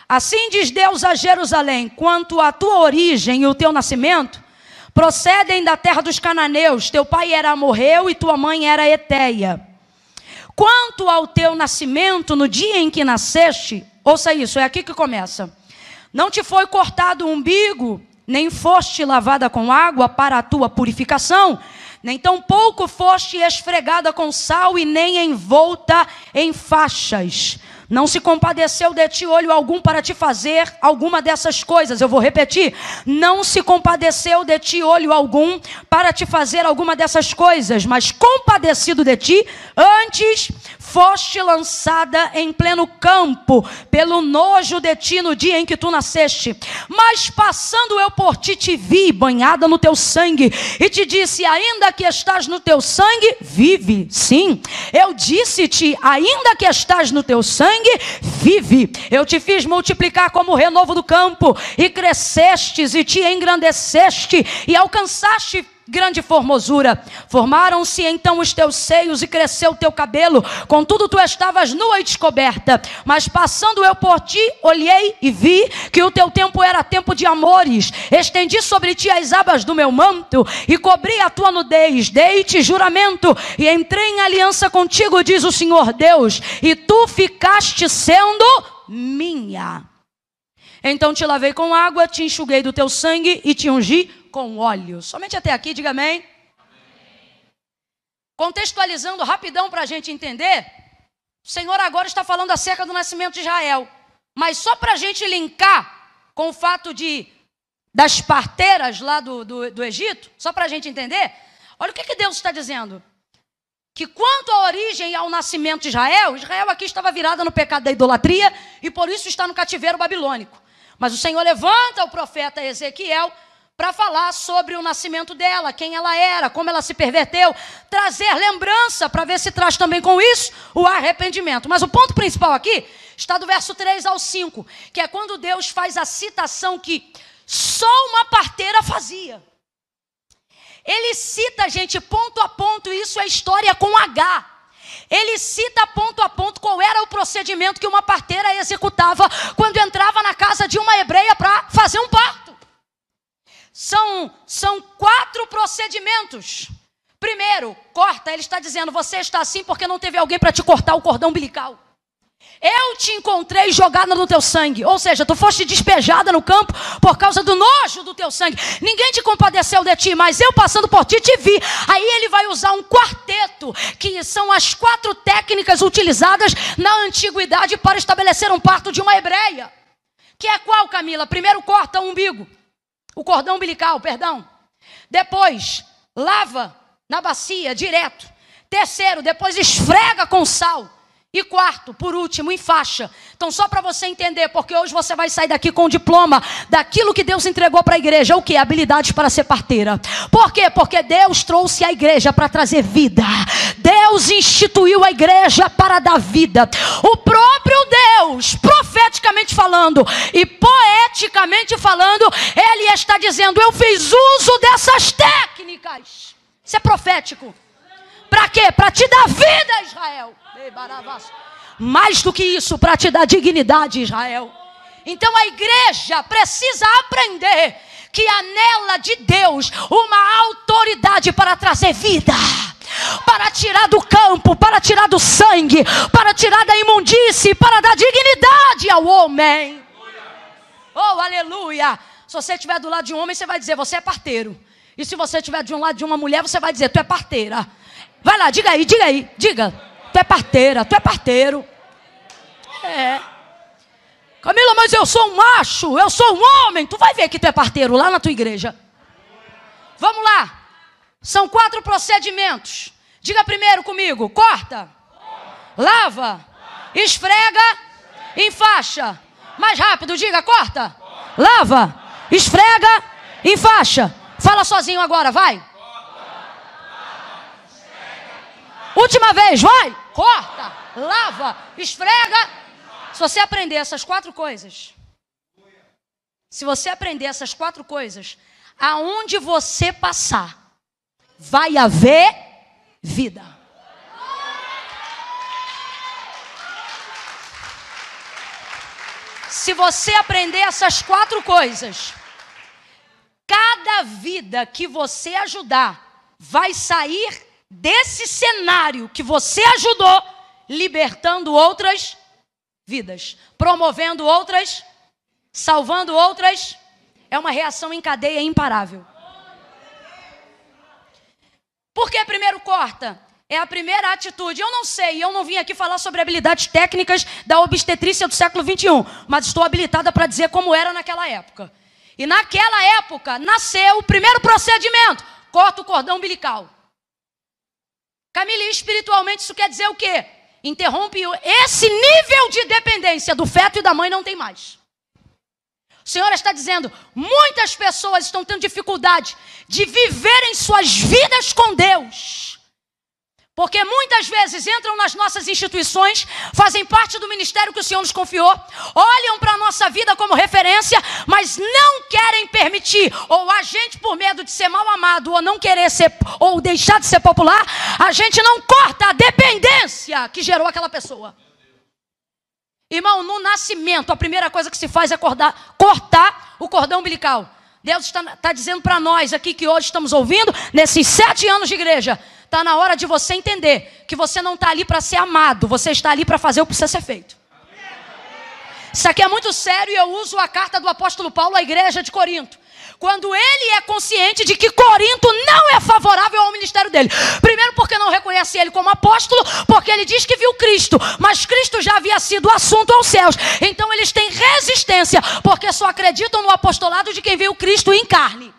Assim diz Deus a Jerusalém: quanto à tua origem e o teu nascimento, procedem da terra dos cananeus. Teu pai era amorreu e tua mãe era eteia. Quanto ao teu nascimento, no dia em que nasceste, ouça isso, é aqui que começa. Não te foi cortado o umbigo, nem foste lavada com água para a tua purificação, nem tampouco foste esfregada com sal e nem envolta em faixas. Não se compadeceu de ti olho algum para te fazer alguma dessas coisas. Eu vou repetir. Não se compadeceu de ti olho algum para te fazer alguma dessas coisas, mas compadecido de ti, antes foste lançada em pleno campo pelo nojo de ti no dia em que tu nasceste. Mas passando eu por ti te vi banhada no teu sangue e te disse: ainda que estás no teu sangue, vive. Sim, eu disse-te: ainda que estás no teu sangue sangue vive. Eu te fiz multiplicar como o renovo do campo, e crescestes e te engrandeceste, e alcançaste grande formosura. Formaram-se então os teus seios e cresceu o teu cabelo, contudo tu estavas nua e descoberta. Mas passando eu por ti, olhei e vi que o teu tempo era tempo de amores. Estendi sobre ti as abas do meu manto e cobri a tua nudez. Dei-te juramento e entrei em aliança contigo, diz o Senhor Deus, e tu ficaste sendo minha. Então te lavei com água, te enxuguei do teu sangue e te ungi com óleo. Somente até aqui, diga amém. Contextualizando rapidão para a gente entender, o Senhor agora está falando acerca do nascimento de Israel. Mas só para a gente linkar com o fato de das parteiras lá do, do, do Egito, só para a gente entender, olha o que, que Deus está dizendo. Que quanto à origem e ao nascimento de Israel, Israel aqui estava virada no pecado da idolatria e por isso está no cativeiro babilônico. Mas o Senhor levanta o profeta Ezequiel para falar sobre o nascimento dela, quem ela era, como ela se perverteu, trazer lembrança para ver se traz também com isso o arrependimento. Mas o ponto principal aqui está do verso 3 ao 5, que é quando Deus faz a citação que só uma parteira fazia. Ele cita, gente, ponto a ponto, isso é história com H. Ele cita ponto a ponto qual era o procedimento que uma parteira executava quando entrava na casa de uma hebreia para fazer um parto. São, são quatro procedimentos. Primeiro, corta, ele está dizendo: você está assim porque não teve alguém para te cortar o cordão umbilical. Eu te encontrei jogada no teu sangue. Ou seja, tu foste despejada no campo por causa do nojo do teu sangue. Ninguém te compadeceu de ti, mas eu passando por ti te vi. Aí ele vai usar um quarteto, que são as quatro técnicas utilizadas na antiguidade para estabelecer um parto de uma hebreia. Que é qual, Camila? Primeiro corta o umbigo o cordão umbilical, perdão. Depois, lava na bacia direto. Terceiro, depois esfrega com sal. E quarto, por último, em faixa. Então, só para você entender, porque hoje você vai sair daqui com o diploma daquilo que Deus entregou para a igreja, o que? Habilidades para ser parteira. Por quê? Porque Deus trouxe a igreja para trazer vida. Deus instituiu a igreja para dar vida. O próprio Deus, profeticamente falando e poeticamente falando, Ele está dizendo: Eu fiz uso dessas técnicas. Isso é profético. Para quê? Para te dar vida, Israel. Mais do que isso, para te dar dignidade, Israel. Então a igreja precisa aprender que há nela de Deus uma autoridade para trazer vida para tirar do campo, para tirar do sangue, para tirar da imundície, para dar dignidade ao homem. Oh, aleluia! Se você estiver do lado de um homem, você vai dizer, você é parteiro. E se você estiver de um lado de uma mulher, você vai dizer, tu é parteira. Vai lá, diga aí, diga aí, diga. Tu é parteira, tu é parteiro. É. Camila, mas eu sou um macho, eu sou um homem. Tu vai ver que tu é parteiro lá na tua igreja. Vamos lá. São quatro procedimentos. Diga primeiro comigo: corta, lava, esfrega, enfaixa. Mais rápido, diga: corta, lava, esfrega, enfaixa. Fala sozinho agora, vai. Última vez, vai. Corta, lava, esfrega. Se você aprender essas quatro coisas, se você aprender essas quatro coisas, aonde você passar, vai haver vida. Se você aprender essas quatro coisas, cada vida que você ajudar vai sair desse cenário que você ajudou, libertando outras vidas, promovendo outras, salvando outras. É uma reação em cadeia imparável. Por que primeiro corta? É a primeira atitude. Eu não sei, eu não vim aqui falar sobre habilidades técnicas da obstetrícia do século 21, mas estou habilitada para dizer como era naquela época. E naquela época nasceu o primeiro procedimento: corta o cordão umbilical. Camila, espiritualmente isso quer dizer o quê? Interrompe esse nível de dependência do feto e da mãe não tem mais. O Senhor está dizendo: muitas pessoas estão tendo dificuldade de viverem suas vidas com Deus, Porque muitas vezes entram nas nossas instituições, fazem parte do ministério que o Senhor nos confiou, olham para a nossa vida como referência, mas não querem permitir, ou a gente, por medo de ser mal amado, ou não querer ser, ou deixar de ser popular, a gente não corta a dependência que gerou aquela pessoa. Irmão, no nascimento, a primeira coisa que se faz é cortar, cortar o cordão umbilical. Deus está, está dizendo para nós aqui que hoje estamos ouvindo, nesses sete anos de igreja, Está na hora de você entender que você não está ali para ser amado, você está ali para fazer o que precisa ser feito. Isso aqui é muito sério e eu uso a carta do apóstolo Paulo à igreja de Corinto. Quando ele é consciente de que Corinto não é favorável ao ministério dele. Primeiro, porque não reconhece ele como apóstolo, porque ele diz que viu Cristo, mas Cristo já havia sido assunto aos céus. Então eles têm resistência, porque só acreditam no apostolado de quem viu Cristo em carne.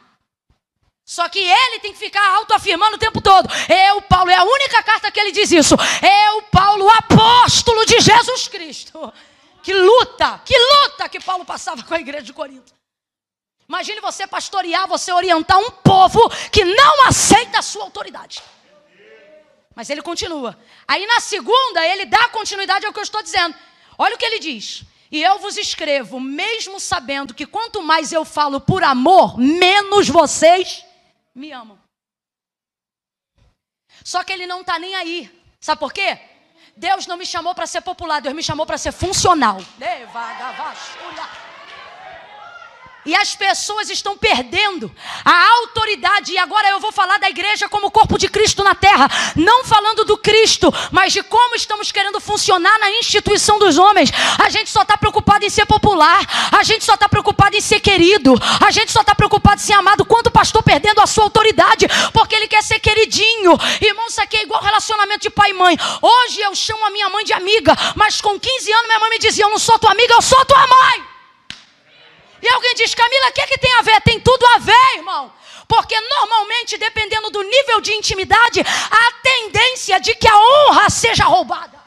Só que ele tem que ficar autoafirmando o tempo todo. Eu, Paulo, é a única carta que ele diz isso. Eu, Paulo, apóstolo de Jesus Cristo. Que luta, que luta que Paulo passava com a igreja de Corinto. Imagine você pastorear, você orientar um povo que não aceita a sua autoridade. Mas ele continua. Aí na segunda, ele dá continuidade ao que eu estou dizendo. Olha o que ele diz. E eu vos escrevo, mesmo sabendo que quanto mais eu falo por amor, menos vocês me amam. Só que ele não está nem aí. Sabe por quê? Deus não me chamou para ser popular, Deus me chamou para ser funcional. E as pessoas estão perdendo a autoridade. E agora eu vou falar da igreja como corpo de Cristo na terra. Não falando do Cristo, mas de como estamos querendo funcionar na instituição dos homens. A gente só está preocupado em ser popular. A gente só está preocupado em ser querido. A gente só está preocupado em ser amado. Quanto o pastor perdendo a sua autoridade, porque ele quer ser queridinho. Irmão, isso aqui é igual relacionamento de pai e mãe. Hoje eu chamo a minha mãe de amiga, mas com 15 anos minha mãe me dizia: Eu não sou tua amiga, eu sou tua mãe. E alguém diz, Camila, o que, é que tem a ver? Tem tudo a ver, irmão. Porque normalmente, dependendo do nível de intimidade, há tendência de que a honra seja roubada.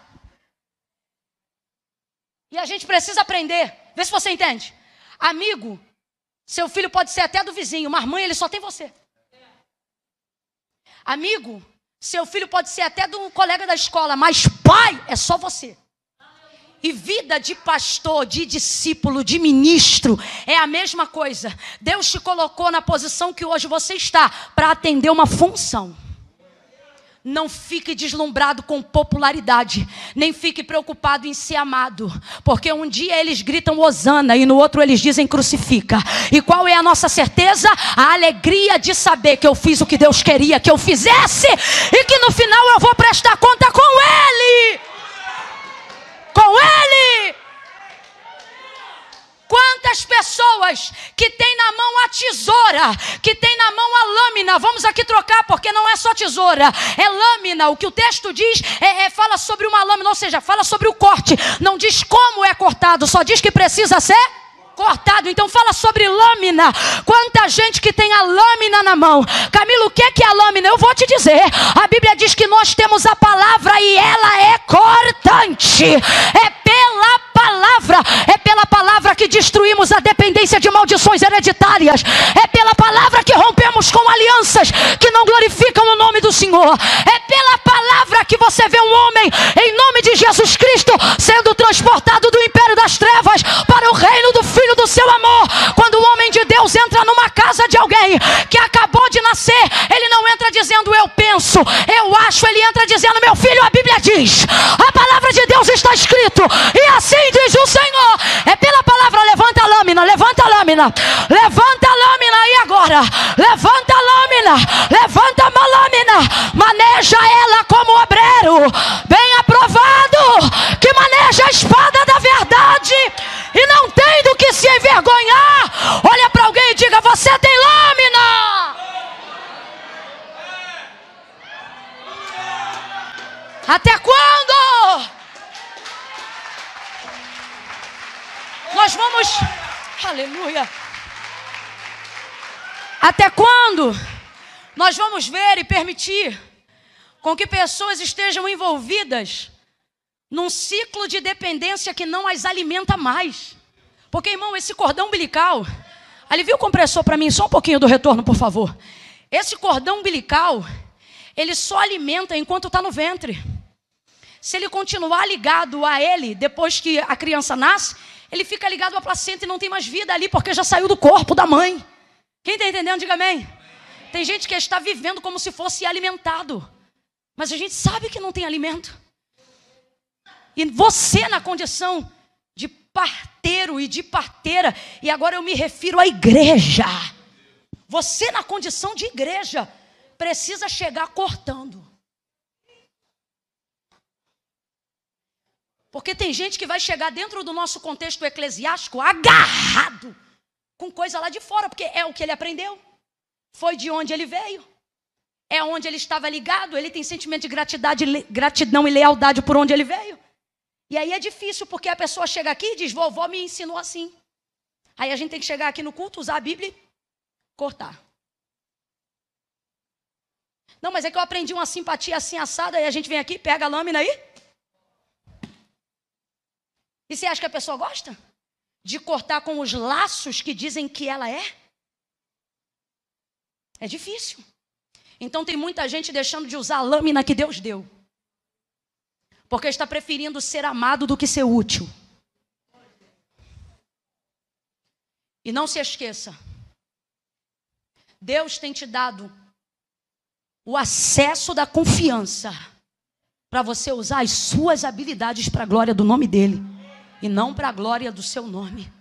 E a gente precisa aprender. Vê se você entende. Amigo, seu filho pode ser até do vizinho, mas mãe, ele só tem você. Amigo, seu filho pode ser até do colega da escola, mas pai é só você. E vida de pastor, de discípulo, de ministro é a mesma coisa. Deus te colocou na posição que hoje você está para atender uma função. Não fique deslumbrado com popularidade, nem fique preocupado em ser amado, porque um dia eles gritam hosana e no outro eles dizem crucifica. E qual é a nossa certeza? A alegria de saber que eu fiz o que Deus queria que eu fizesse e que no final eu vou prestar conta com Ele com Ele. Quantas pessoas que tem na mão a tesoura, que tem na mão a lâmina, vamos aqui trocar, porque não é só tesoura, é lâmina. O que o texto diz é, é, fala sobre uma lâmina, ou seja, fala sobre o corte. Não diz como é cortado, só diz que precisa ser cortado. Então fala sobre lâmina. Quanta gente que tem a lâmina na mão. Camilo, o que é, que é a lâmina? Eu vou te dizer. A Bíblia diz que nós temos a palavra e ela é cortante. É pela palavra, é pela palavra que destruímos a dependência de maldições hereditárias. É pela palavra que rompemos com alianças que não glorificam o nome do Senhor. É pela palavra que você vê um homem em nome de Jesus Cristo sendo transportado do seu amor. Quando o homem de Deus entra numa casa de alguém que acabou de nascer, ele não entra dizendo eu penso, eu acho, ele entra dizendo meu filho, a Bíblia diz. A palavra de Deus está escrito. E assim diz o Senhor. É pela palavra, levanta a lâmina, levanta a lâmina. Levanta a lâmina aí agora. Levanta a lâmina, levanta a lâmina. Maneja ela como obreiro, envergonhar. Olha para alguém e diga: Você tem lâmina. Até quando? Nós vamos. Aleluia. Até quando? Nós vamos ver e permitir com que pessoas estejam envolvidas num ciclo de dependência que não as alimenta mais. Porque, irmão, esse cordão umbilical. Alivia o compressor para mim, só um pouquinho do retorno, por favor. Esse cordão umbilical ele só alimenta enquanto está no ventre. Se ele continuar ligado a ele depois que a criança nasce, ele fica ligado à placenta e não tem mais vida ali porque já saiu do corpo da mãe. Quem está entendendo, diga amém. Tem gente que está vivendo como se fosse alimentado, mas a gente sabe que não tem alimento. E você, na condição parteiro e de parteira, e agora eu me refiro à igreja. Você, na condição de igreja, precisa chegar cortando. Porque tem gente que vai chegar dentro do nosso contexto eclesiástico agarrado com coisa lá de fora, porque é o que ele aprendeu. Foi de onde ele veio. É onde ele estava ligado, ele tem sentimento de gratidão e lealdade por onde ele veio. E aí é difícil, porque a pessoa chega aqui e diz: vovó me ensinou assim. Aí a gente tem que chegar aqui no culto, usar a Bíblia e cortar. Não, mas é que eu aprendi uma simpatia assim assada, e a gente vem aqui, pega a lâmina aí e você acha que a pessoa gosta? De cortar com os laços que dizem que ela é? É difícil. Então tem muita gente deixando de usar a lâmina que Deus deu. Porque está preferindo ser amado do que ser útil. E não se esqueça. Deus tem te dado o acesso da confiança para você usar as suas habilidades para a glória do nome dele e não para a glória do seu nome.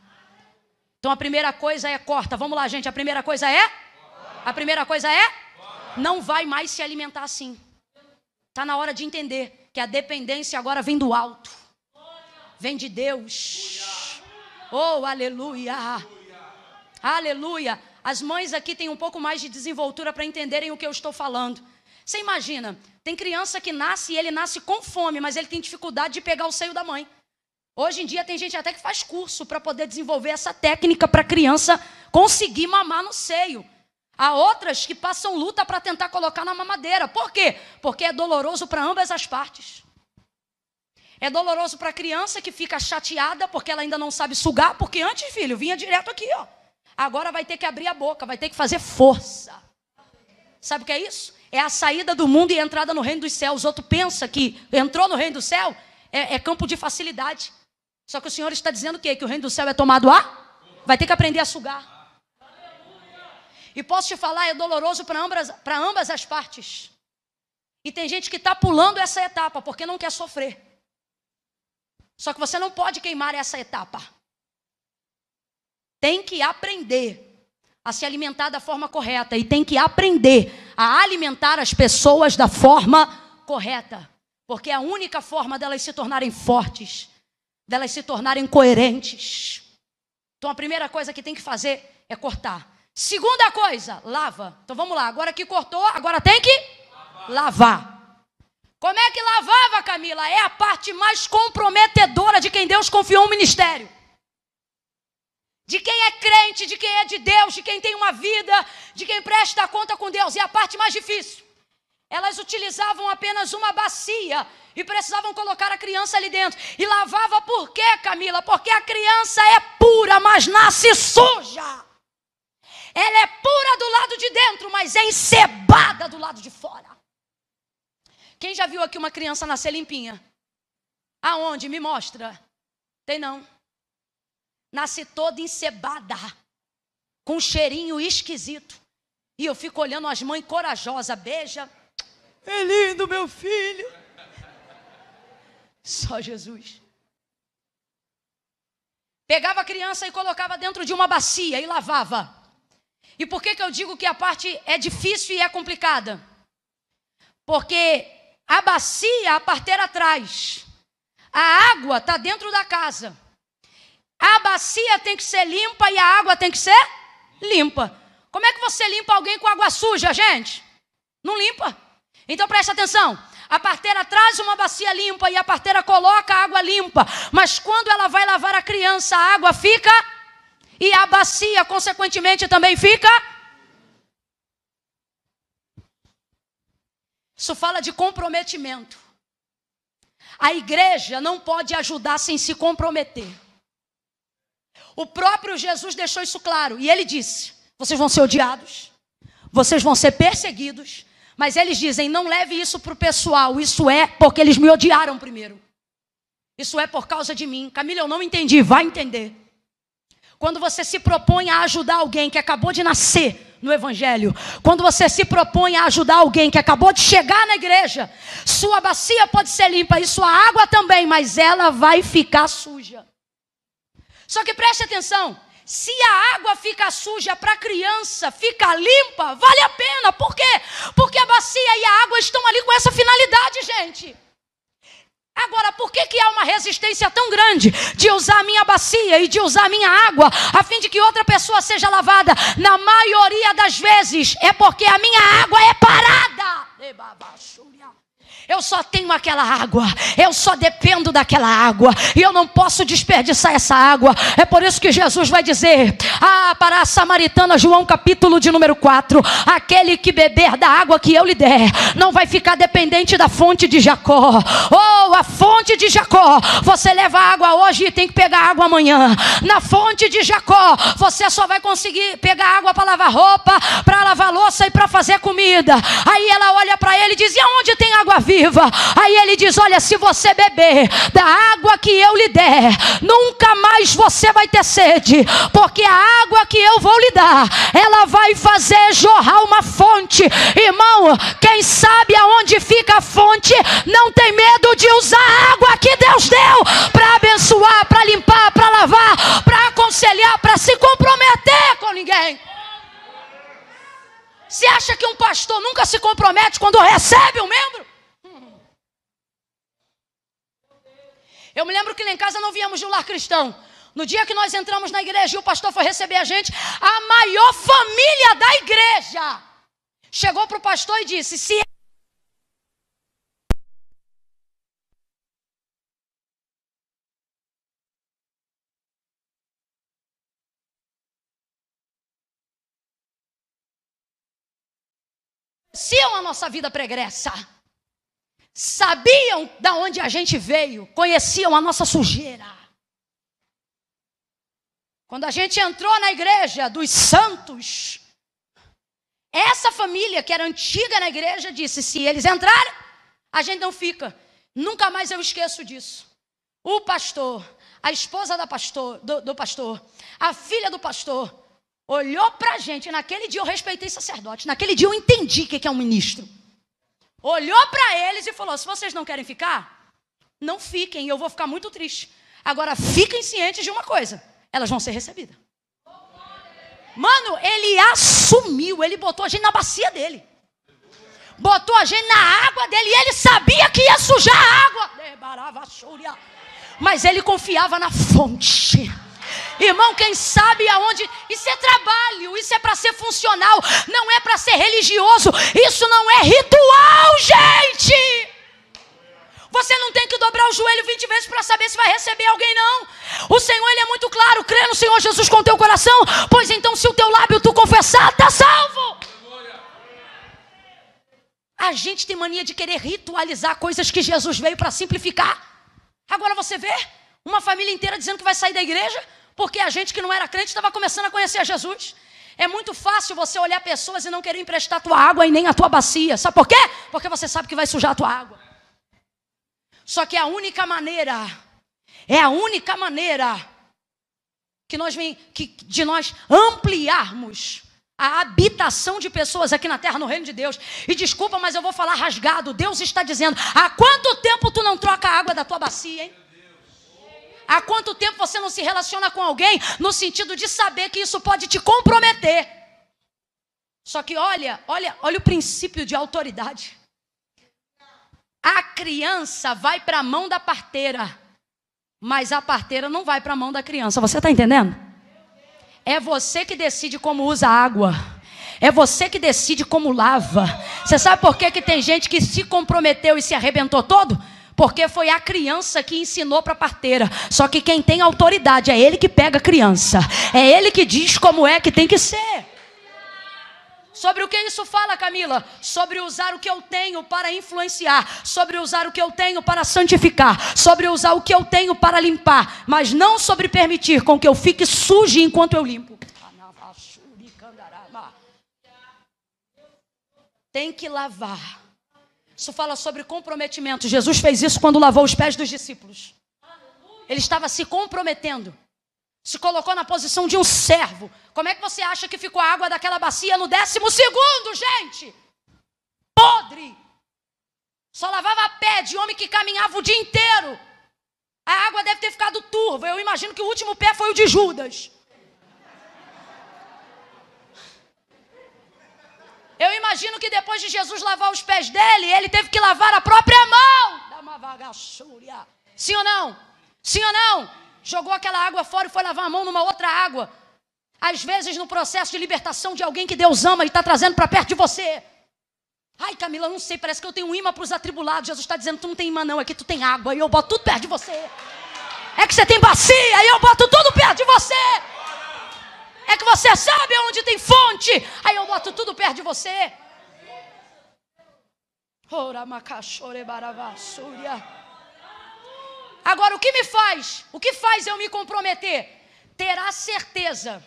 Então a primeira coisa é corta. Vamos lá, gente. A primeira coisa é? A primeira coisa é? Não vai mais se alimentar assim. Está na hora de entender que a dependência agora vem do alto. Vem de Deus. Oh, aleluia. Aleluia. As mães aqui têm um pouco mais de desenvoltura para entenderem o que eu estou falando. Você imagina, tem criança que nasce e ele nasce com fome, mas ele tem dificuldade de pegar o seio da mãe. Hoje em dia tem gente até que faz curso para poder desenvolver essa técnica para a criança conseguir mamar no seio. Há outras que passam luta para tentar colocar na mamadeira. Por quê? Porque é doloroso para ambas as partes. É doloroso para a criança que fica chateada porque ela ainda não sabe sugar, porque antes, filho, vinha direto aqui, ó. Agora vai ter que abrir a boca, vai ter que fazer força. Sabe o que é isso? É a saída do mundo e a entrada no reino dos céus. Outro pensa que entrou no reino do céu é, é campo de facilidade. Só que o Senhor está dizendo o quê? Que o reino do céu é tomado a? Vai ter que aprender a sugar. E posso te falar, é doloroso para ambas, ambas as partes. E tem gente que está pulando essa etapa porque não quer sofrer. Só que você não pode queimar essa etapa. Tem que aprender a se alimentar da forma correta e tem que aprender a alimentar as pessoas da forma correta, porque é a única forma delas se tornarem fortes delas se tornarem coerentes. Então a primeira coisa que tem que fazer é cortar. Segunda coisa, lava. Então vamos lá, agora que cortou, agora tem que lavar. lavar. Como é que lavava, Camila? É a parte mais comprometedora de quem Deus confiou um ministério. De quem é crente, de quem é de Deus, de quem tem uma vida, de quem presta conta com Deus. É a parte mais difícil. Elas utilizavam apenas uma bacia e precisavam colocar a criança ali dentro. E lavava por quê, Camila? Porque a criança é pura, mas nasce suja. Ela é pura do lado de dentro, mas é encebada do lado de fora. Quem já viu aqui uma criança nascer limpinha? Aonde? Me mostra. Tem não. Nasce toda encebada, com um cheirinho esquisito. E eu fico olhando as mães corajosas, beija, é lindo, meu filho. Só Jesus. Pegava a criança e colocava dentro de uma bacia e lavava. E por que, que eu digo que a parte é difícil e é complicada? Porque a bacia, a parteira atrás. A água está dentro da casa. A bacia tem que ser limpa e a água tem que ser limpa. Como é que você limpa alguém com água suja, gente? Não limpa. Então preste atenção. A parteira traz uma bacia limpa e a parteira coloca a água limpa. Mas quando ela vai lavar a criança, a água fica e a bacia, consequentemente, também fica. Isso fala de comprometimento. A igreja não pode ajudar sem se comprometer. O próprio Jesus deixou isso claro e ele disse: vocês vão ser odiados, vocês vão ser perseguidos, Mas eles dizem: não leve isso para o pessoal. Isso é porque eles me odiaram primeiro. Isso é por causa de mim. Camila, eu não entendi. Vai entender. Quando você se propõe a ajudar alguém que acabou de nascer no Evangelho, quando você se propõe a ajudar alguém que acabou de chegar na igreja, sua bacia pode ser limpa e sua água também, mas ela vai ficar suja. Só que preste atenção: se a água fica suja para a criança, fica limpa, vale a pena. Por quê? Porque a bacia e a água estão ali com essa finalidade, gente. Agora, por que, que há uma resistência tão grande de usar a minha bacia e de usar a minha água a fim de que outra pessoa seja lavada? Na maioria das vezes é porque a minha água é parada. Eu só tenho aquela água, eu só dependo daquela água, e eu não posso desperdiçar essa água. É por isso que Jesus vai dizer: Ah, para a samaritana, João capítulo de número 4: Aquele que beber da água que eu lhe der, não vai ficar dependente da fonte de Jacó. Oh, a fonte de Jacó, você leva água hoje e tem que pegar água amanhã. Na fonte de Jacó, você só vai conseguir pegar água para lavar roupa, para lavar louça e para fazer comida. Aí ela olha para ele e diz: E aonde tem água viva? Viva. Aí ele diz: Olha, se você beber da água que eu lhe der, nunca mais você vai ter sede, porque a água que eu vou lhe dar, ela vai fazer jorrar uma fonte. Irmão, quem sabe aonde fica a fonte, não tem medo de usar a água que Deus deu para abençoar, para limpar, para lavar, para aconselhar, para se comprometer com ninguém. Você acha que um pastor nunca se compromete quando recebe um membro? Eu me lembro que lá em casa não viemos de um lar cristão. No dia que nós entramos na igreja e o pastor foi receber a gente, a maior família da igreja chegou para o pastor e disse: Se se a nossa vida pregressa sabiam da onde a gente veio, conheciam a nossa sujeira. Quando a gente entrou na igreja dos santos, essa família que era antiga na igreja disse: se eles entrarem, a gente não fica. Nunca mais eu esqueço disso. O pastor, a esposa da pastor, do, do pastor, a filha do pastor, olhou para a gente. Naquele dia eu respeitei sacerdote. Naquele dia eu entendi o que é um ministro olhou para eles e falou: se vocês não querem ficar, não fiquem, eu vou ficar muito triste. Agora, fiquem cientes de uma coisa: elas vão ser recebidas. Mano, ele assumiu, ele botou a gente na bacia dele. Botou a gente na água dele e ele sabia que ia sujar a água. Mas ele confiava na fonte. Irmão, quem sabe aonde. Isso é trabalho, isso é para ser funcional, não é para ser religioso, isso não é ritual, gente. Você não tem que dobrar o joelho 20 vezes para saber se vai receber alguém, não. O Senhor, Ele é muito claro. Crê no Senhor Jesus com teu coração. Pois então, se o teu lábio tu confessar, está salvo. A gente tem mania de querer ritualizar coisas que Jesus veio para simplificar. Agora você vê uma família inteira dizendo que vai sair da igreja porque a gente que não era crente estava começando a conhecer Jesus. É muito fácil você olhar pessoas e não querer emprestar tua água e nem a tua bacia. Sabe por quê? Porque você sabe que vai sujar a tua água. Só que a única maneira, é a única maneira que nós que, de nós ampliarmos a habitação de pessoas aqui na terra, no reino de Deus. E desculpa, mas eu vou falar rasgado. Deus está dizendo: há quanto tempo tu não troca a água da tua bacia, hein? Há quanto tempo você não se relaciona com alguém no sentido de saber que isso pode te comprometer? Só que olha, olha, olha o princípio de autoridade. A criança vai para a mão da parteira, mas a parteira não vai para a mão da criança. Você está entendendo? É você que decide como usa a água. É você que decide como lava. Você sabe por que, que tem gente que se comprometeu e se arrebentou todo? Porque foi a criança que ensinou para a parteira. Só que quem tem autoridade é ele que pega a criança, é ele que diz como é que tem que ser. Sobre o que isso fala, Camila? Sobre usar o que eu tenho para influenciar, sobre usar o que eu tenho para santificar, sobre usar o que eu tenho para limpar, mas não sobre permitir com que eu fique sujo enquanto eu limpo. tem que lavar. Isso fala sobre comprometimento. Jesus fez isso quando lavou os pés dos discípulos. Ele estava se comprometendo. Se colocou na posição de um servo. Como é que você acha que ficou a água daquela bacia no décimo segundo, gente? Podre. Só lavava pé de homem que caminhava o dia inteiro. A água deve ter ficado turva. Eu imagino que o último pé foi o de Judas. Eu imagino que depois de Jesus lavar os pés dele, ele teve que lavar a própria mão. Dá uma vagaçúria. Sim ou não? Sim ou não? Jogou aquela água fora e foi lavar a mão numa outra água. Às vezes, no processo de libertação de alguém que Deus ama e está trazendo para perto de você. Ai, Camila, não sei, parece que eu tenho um imã para os atribulados. Jesus está dizendo: tu não tem imã, não, aqui tu tem água e eu boto tudo perto de você. É que você tem bacia e eu boto tudo perto de você. É que você sabe onde tem fonte. Aí eu boto tudo perto de você. Agora, o que me faz? O que faz eu me comprometer? Ter a certeza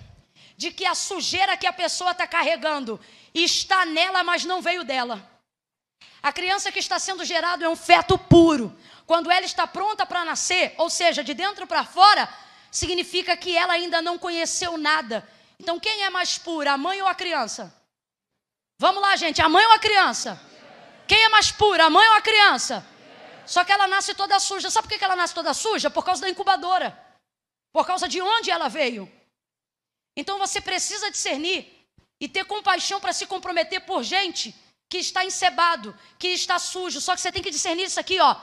de que a sujeira que a pessoa está carregando está nela, mas não veio dela. A criança que está sendo gerada é um feto puro. Quando ela está pronta para nascer, ou seja, de dentro para fora, significa que ela ainda não conheceu nada. Então, quem é mais pura, a mãe ou a criança? Vamos lá, gente, a mãe ou a criança? Quem é mais pura, a mãe ou a criança? Só que ela nasce toda suja. Sabe por que ela nasce toda suja? Por causa da incubadora. Por causa de onde ela veio. Então você precisa discernir e ter compaixão para se comprometer por gente que está encebado, que está sujo. Só que você tem que discernir isso aqui, ó.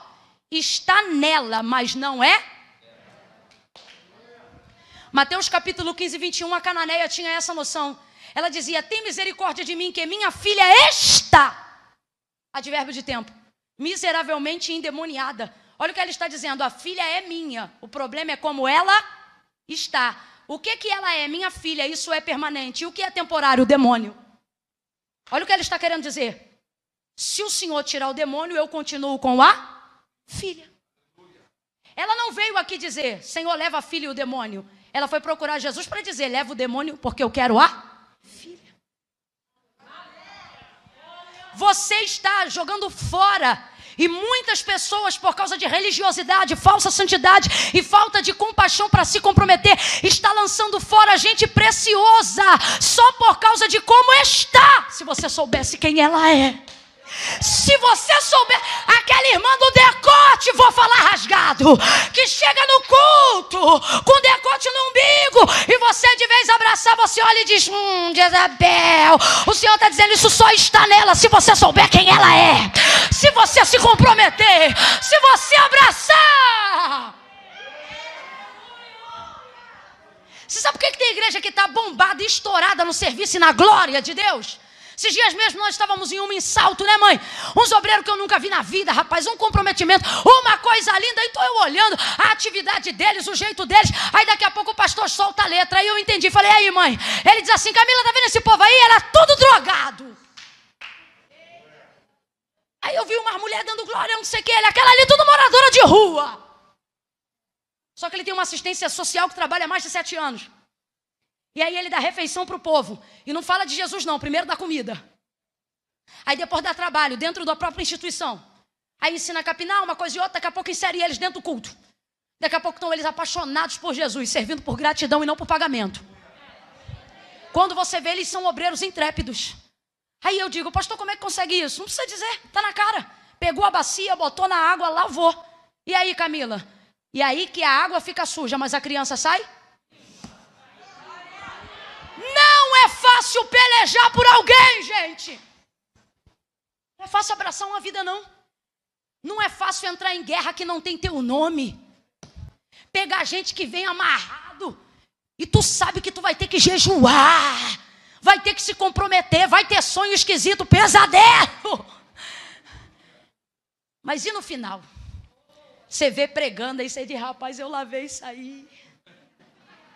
Está nela, mas não é Mateus capítulo 15, 21, a Cananeia tinha essa noção. Ela dizia: Tem misericórdia de mim, que minha filha está. Advérbio de tempo. Miseravelmente endemoniada. Olha o que ela está dizendo: A filha é minha. O problema é como ela está. O que que ela é? Minha filha, isso é permanente. E o que é temporário? O demônio. Olha o que ela está querendo dizer. Se o Senhor tirar o demônio, eu continuo com a filha. Ela não veio aqui dizer, Senhor, leva a filha e o demônio. Ela foi procurar Jesus para dizer: leva o demônio porque eu quero a filha. Você está jogando fora. E muitas pessoas, por causa de religiosidade, falsa santidade e falta de compaixão para se comprometer, está lançando fora gente preciosa só por causa de como está. Se você soubesse quem ela é. Se você souber, aquela irmã do decote, vou falar rasgado, que chega no culto com decote no umbigo e você de vez abraçar, você olha e diz: Hum, Jezabel, o Senhor está dizendo isso só está nela. Se você souber quem ela é, se você se comprometer, se você abraçar. Você sabe por que tem igreja que está bombada estourada no serviço e na glória de Deus? Esses dias mesmo nós estávamos em um salto, né, mãe? Uns obreiros que eu nunca vi na vida, rapaz, um comprometimento, uma coisa linda. Então eu olhando a atividade deles, o jeito deles. Aí daqui a pouco o pastor solta a letra. Aí eu entendi. Falei, aí, mãe. Ele diz assim: Camila, tá vendo esse povo aí? Era tudo drogado. Aí eu vi uma mulher dando glória, não sei o que, ele, aquela ali, tudo moradora de rua. Só que ele tem uma assistência social que trabalha há mais de sete anos. E aí ele dá refeição para o povo. E não fala de Jesus, não. Primeiro dá comida. Aí depois dá trabalho dentro da própria instituição. Aí ensina a capinar uma coisa e outra. Daqui a pouco insere eles dentro do culto. Daqui a pouco estão eles apaixonados por Jesus, servindo por gratidão e não por pagamento. Quando você vê, eles são obreiros intrépidos. Aí eu digo, pastor, como é que consegue isso? Não precisa dizer, está na cara. Pegou a bacia, botou na água, lavou. E aí, Camila? E aí que a água fica suja, mas a criança sai? Não é fácil pelejar por alguém, gente. Não é fácil abraçar uma vida, não. Não é fácil entrar em guerra que não tem teu nome. Pegar gente que vem amarrado. E tu sabe que tu vai ter que jejuar. Vai ter que se comprometer. Vai ter sonho esquisito, pesadelo. Mas e no final? Você vê pregando aí, você diz, rapaz, eu lavei isso aí.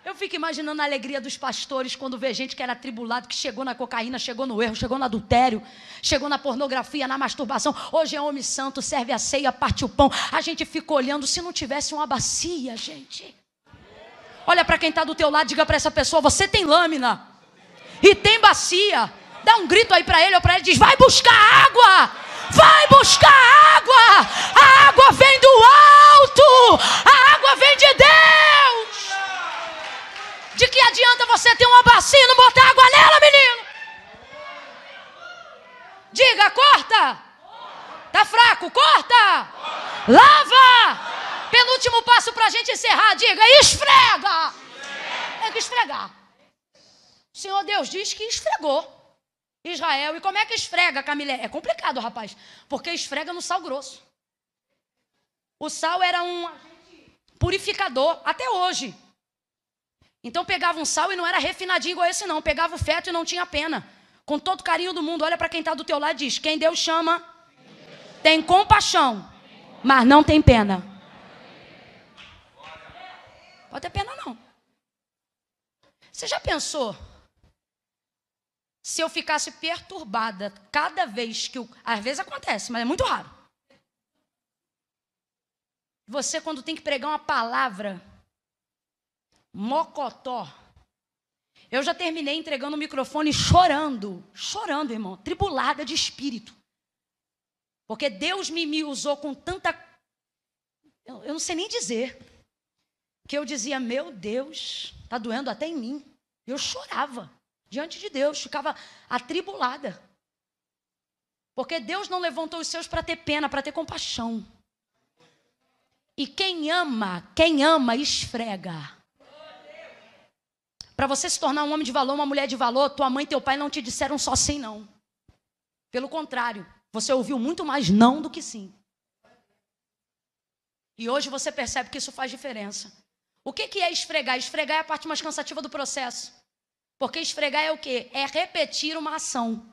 Eu fico imaginando a alegria dos pastores quando vê gente que era tribulado, que chegou na cocaína, chegou no erro, chegou no adultério, chegou na pornografia, na masturbação. Hoje é homem santo, serve a ceia, parte o pão. A gente fica olhando se não tivesse uma bacia, gente. Olha para quem está do teu lado, diga para essa pessoa: você tem lâmina e tem bacia. Dá um grito aí para ele ou para ele diz: "Vai buscar água! Vai buscar água! A água vem do alto! A água vem de Deus!" De que adianta você ter uma bacia e não botar água nela, menino? Diga, corta! Tá fraco, corta! Lava! Penúltimo passo para a gente encerrar, diga, esfrega! Tem que esfregar. O Senhor Deus diz que esfregou Israel. E como é que esfrega, Camilé? É complicado, rapaz, porque esfrega no sal grosso. O sal era um purificador, até hoje. Então pegava um sal e não era refinadinho igual esse não, pegava o feto e não tinha pena. Com todo carinho do mundo, olha para quem está do teu lado e diz: quem Deus chama, tem compaixão, mas não tem pena. Pode ter pena não. Você já pensou? Se eu ficasse perturbada cada vez que o. Às vezes acontece, mas é muito raro. Você, quando tem que pregar uma palavra, mocotó. Eu já terminei entregando o microfone chorando, chorando, irmão, tribulada de espírito. Porque Deus me, me usou com tanta. Eu, eu não sei nem dizer. Que eu dizia, meu Deus, está doendo até em mim. Eu chorava diante de Deus, ficava atribulada. Porque Deus não levantou os seus para ter pena, para ter compaixão. E quem ama, quem ama, esfrega. Para você se tornar um homem de valor, uma mulher de valor, tua mãe e teu pai não te disseram só sim, não. Pelo contrário, você ouviu muito mais não do que sim. E hoje você percebe que isso faz diferença. O que, que é esfregar? Esfregar é a parte mais cansativa do processo. Porque esfregar é o quê? É repetir uma ação.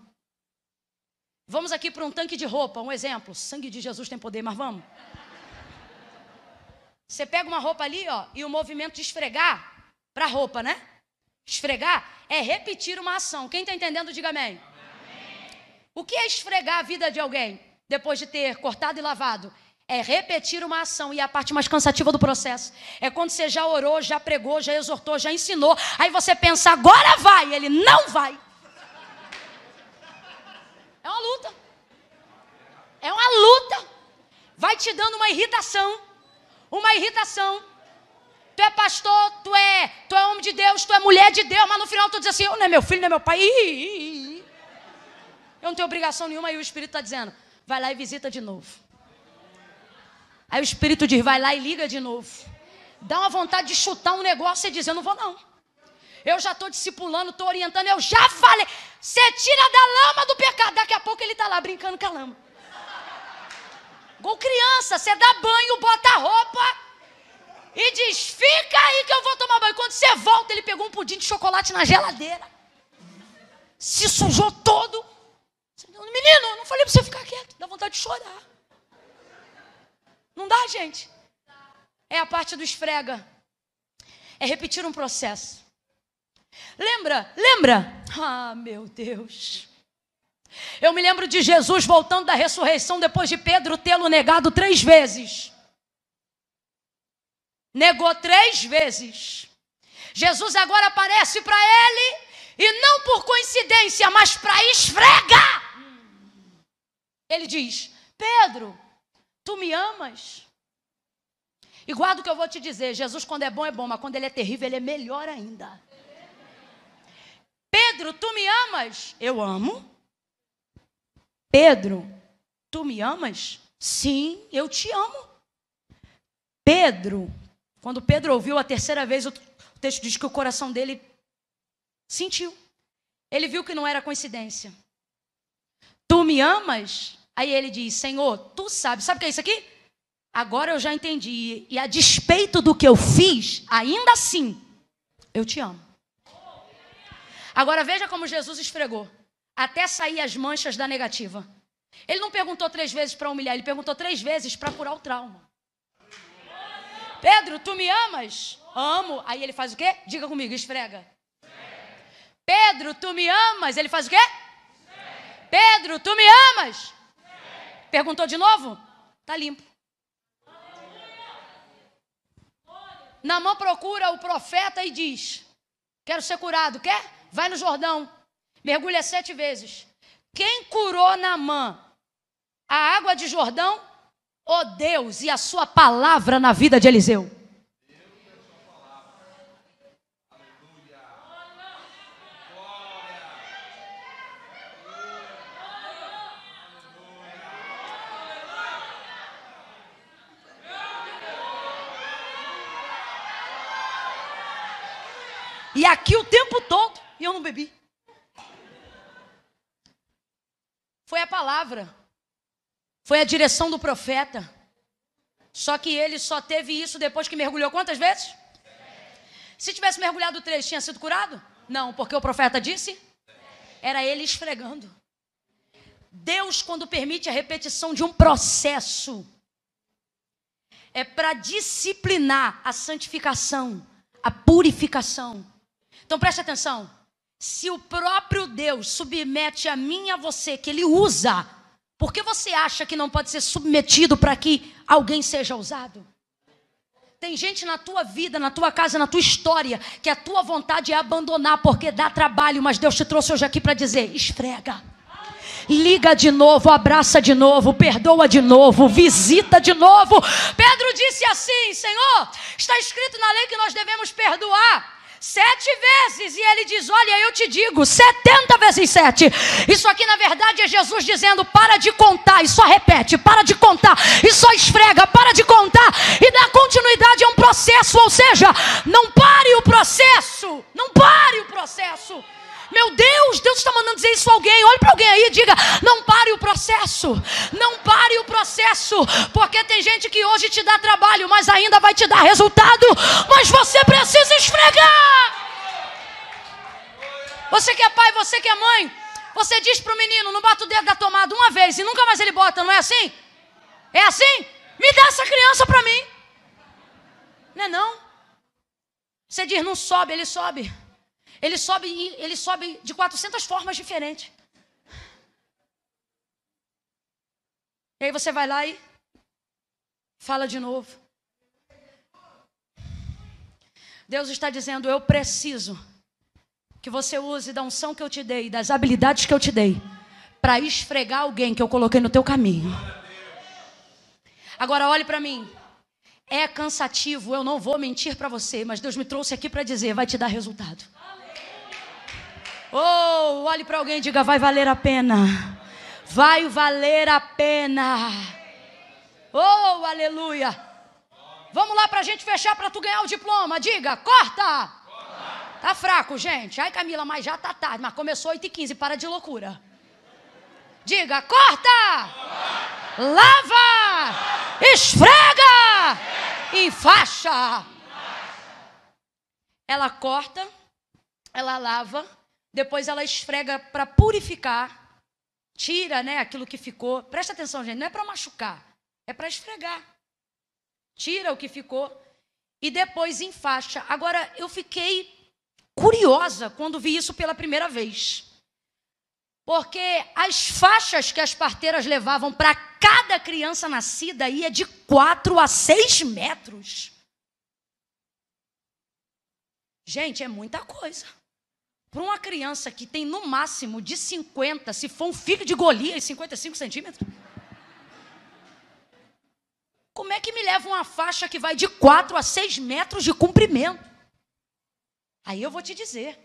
Vamos aqui para um tanque de roupa, um exemplo. Sangue de Jesus tem poder, mas vamos. Você pega uma roupa ali, ó, e o movimento de esfregar para a roupa, né? Esfregar é repetir uma ação. Quem está entendendo, diga amém. O que é esfregar a vida de alguém depois de ter cortado e lavado? É repetir uma ação e é a parte mais cansativa do processo. É quando você já orou, já pregou, já exortou, já ensinou. Aí você pensa, agora vai. Ele não vai. É uma luta. É uma luta. Vai te dando uma irritação. Uma irritação. Tu é pastor, tu é, tu é homem de Deus, tu é mulher de Deus, mas no final tu diz assim, eu não é meu filho, não é meu pai. Eu não tenho obrigação nenhuma, e o Espírito está dizendo, vai lá e visita de novo. Aí o Espírito diz, vai lá e liga de novo. Dá uma vontade de chutar um negócio e dizer, eu não vou não. Eu já estou discipulando, estou orientando, eu já falei. Você tira da lama do pecado. Daqui a pouco ele está lá brincando com a lama. Igual criança, você dá banho, bota roupa e diz: Fica aí que eu vou tomar banho. Quando você volta, ele pegou um pudim de chocolate na geladeira. Se sujou todo. Menino, eu não falei para você ficar quieto. Dá vontade de chorar. Não dá, gente. É a parte do esfrega. É repetir um processo. Lembra? Lembra? Ah, meu Deus. Eu me lembro de Jesus voltando da ressurreição depois de Pedro tê-lo negado três vezes. Negou três vezes. Jesus agora aparece para ele e não por coincidência, mas para esfregar. Ele diz: Pedro, tu me amas? E guarda o que eu vou te dizer: Jesus, quando é bom, é bom, mas quando ele é terrível, ele é melhor ainda. Pedro, tu me amas? Eu amo. Pedro, tu me amas? Sim, eu te amo. Pedro, quando Pedro ouviu a terceira vez, o texto diz que o coração dele sentiu. Ele viu que não era coincidência. Tu me amas? Aí ele diz: Senhor, tu sabes. Sabe o que é isso aqui? Agora eu já entendi. E a despeito do que eu fiz, ainda assim, eu te amo. Agora veja como Jesus esfregou. Até sair as manchas da negativa. Ele não perguntou três vezes para humilhar, ele perguntou três vezes para curar o trauma. Pedro, tu me amas? Amo. Aí ele faz o quê? Diga comigo, esfrega. Pedro, tu me amas? Ele faz o quê? Pedro, tu me amas? Perguntou de novo? Tá limpo. Na mão procura o profeta e diz: Quero ser curado. Quer? Vai no Jordão. Mergulha sete vezes. Quem curou Naamã? A água de Jordão? O Deus e a sua palavra na vida de Eliseu. E aqui o tempo todo, e eu não bebi. Foi a palavra. Foi a direção do profeta. Só que ele só teve isso depois que mergulhou quantas vezes? Se tivesse mergulhado três, tinha sido curado? Não, porque o profeta disse. Era ele esfregando. Deus, quando permite a repetição de um processo, é para disciplinar a santificação, a purificação. Então preste atenção. Se o próprio Deus submete a mim e a você, que Ele usa, por que você acha que não pode ser submetido para que alguém seja usado? Tem gente na tua vida, na tua casa, na tua história, que a tua vontade é abandonar porque dá trabalho, mas Deus te trouxe hoje aqui para dizer: esfrega. Liga de novo, abraça de novo, perdoa de novo, visita de novo. Pedro disse assim: Senhor, está escrito na lei que nós devemos perdoar sete vezes. E ele diz: Olha, eu te digo, setenta vezes sete. Isso aqui, na verdade, é Jesus dizendo: Para de contar, e só repete, para de contar, e só esfrega, para de contar, e dá continuidade a um processo. Ou seja, não pare o processo, não pare o processo. Meu Deus, Deus está mandando dizer isso a alguém. Olhe para alguém aí e diga: não pare o processo. Não pare o processo. Porque tem gente que hoje te dá trabalho, mas ainda vai te dar resultado. Mas você precisa esfregar. Você que é pai, você que é mãe. Você diz para o menino: não bota o dedo da tomada uma vez e nunca mais ele bota, não é assim? É assim? Me dá essa criança para mim. Não é não? Você diz: não sobe, ele sobe. Ele sobe, ele sobe de 400 formas diferentes. E aí você vai lá e fala de novo. Deus está dizendo: Eu preciso que você use da unção que eu te dei, das habilidades que eu te dei, para esfregar alguém que eu coloquei no teu caminho. Agora olhe para mim. É cansativo, eu não vou mentir para você, mas Deus me trouxe aqui para dizer: vai te dar resultado. Oh, olhe para alguém e diga: vai valer a pena. Vai valer a pena. Oh, aleluia. Vamos lá para a gente fechar para tu ganhar o diploma. Diga: corta. Tá fraco, gente. Ai, Camila, mas já tá tarde. Mas começou 8 e 15 para de loucura. Diga: corta. Lava. Esfrega. E faixa. Ela corta. Ela lava depois ela esfrega para purificar, tira, né, aquilo que ficou. Presta atenção, gente, não é para machucar, é para esfregar. Tira o que ficou e depois enfaixa. Agora eu fiquei curiosa quando vi isso pela primeira vez. Porque as faixas que as parteiras levavam para cada criança nascida ia de 4 a 6 metros. Gente, é muita coisa. Para uma criança que tem no máximo de 50, se for um filho de Golias, 55 centímetros. Como é que me leva uma faixa que vai de 4 a 6 metros de comprimento? Aí eu vou te dizer.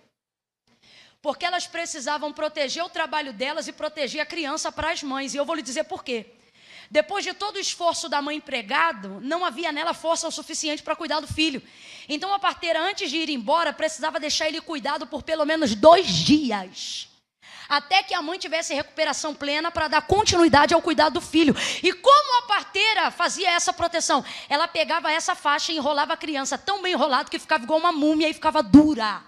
Porque elas precisavam proteger o trabalho delas e proteger a criança para as mães. E eu vou lhe dizer por quê. Depois de todo o esforço da mãe empregado, não havia nela força o suficiente para cuidar do filho. Então a parteira, antes de ir embora, precisava deixar ele cuidado por pelo menos dois dias. Até que a mãe tivesse recuperação plena para dar continuidade ao cuidado do filho. E como a parteira fazia essa proteção? Ela pegava essa faixa e enrolava a criança tão bem enrolado que ficava igual uma múmia e ficava dura.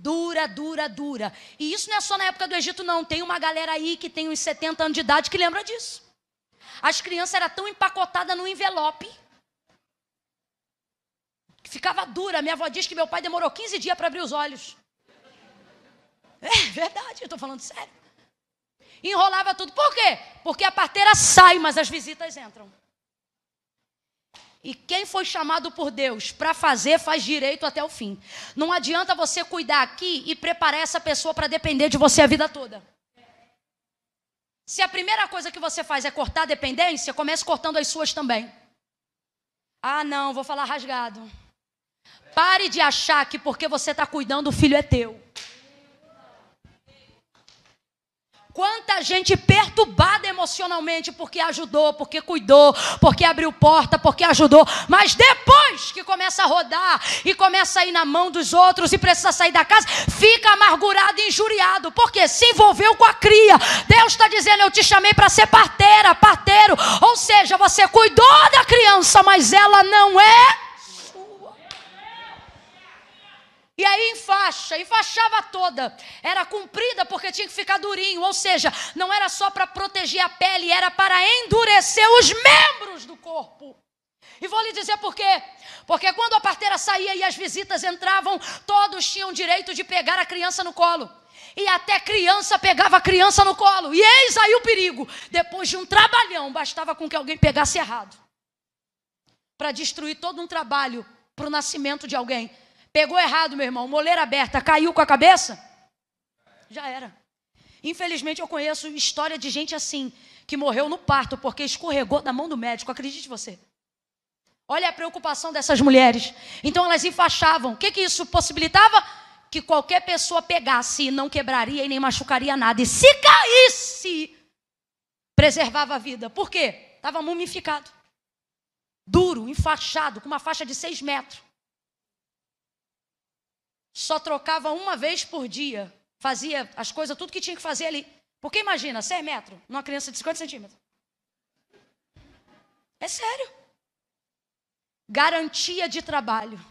Dura, dura, dura. E isso não é só na época do Egito, não. Tem uma galera aí que tem uns 70 anos de idade que lembra disso. As crianças eram tão empacotadas no envelope. Que ficava dura. Minha avó diz que meu pai demorou 15 dias para abrir os olhos. É verdade, eu estou falando sério. Enrolava tudo. Por quê? Porque a parteira sai, mas as visitas entram. E quem foi chamado por Deus para fazer, faz direito até o fim. Não adianta você cuidar aqui e preparar essa pessoa para depender de você a vida toda. Se a primeira coisa que você faz é cortar a dependência, comece cortando as suas também. Ah, não, vou falar rasgado. Pare de achar que porque você está cuidando, o filho é teu. Quanta gente perturbada emocionalmente porque ajudou, porque cuidou, porque abriu porta, porque ajudou, mas depois que começa a rodar e começa a ir na mão dos outros e precisa sair da casa, fica amargurado e injuriado, porque se envolveu com a cria. Deus está dizendo: Eu te chamei para ser parteira, parteiro, ou seja, você cuidou da criança, mas ela não é E aí enfaixa, enfaixava toda. Era comprida porque tinha que ficar durinho, ou seja, não era só para proteger a pele, era para endurecer os membros do corpo. E vou lhe dizer por quê. Porque quando a parteira saía e as visitas entravam, todos tinham direito de pegar a criança no colo. E até criança pegava a criança no colo. E eis aí o perigo. Depois de um trabalhão, bastava com que alguém pegasse errado. Para destruir todo um trabalho para o nascimento de alguém. Pegou errado, meu irmão, moleira aberta, caiu com a cabeça? Já era. Infelizmente eu conheço história de gente assim, que morreu no parto porque escorregou da mão do médico, acredite você. Olha a preocupação dessas mulheres. Então elas enfaixavam. O que, que isso possibilitava? Que qualquer pessoa pegasse e não quebraria e nem machucaria nada. E se caísse, preservava a vida. Por quê? Estava mumificado. Duro, enfaixado, com uma faixa de seis metros só trocava uma vez por dia. Fazia as coisas, tudo que tinha que fazer ali. Porque imagina, 100 metros, numa criança de 50 centímetros. É sério. Garantia de trabalho.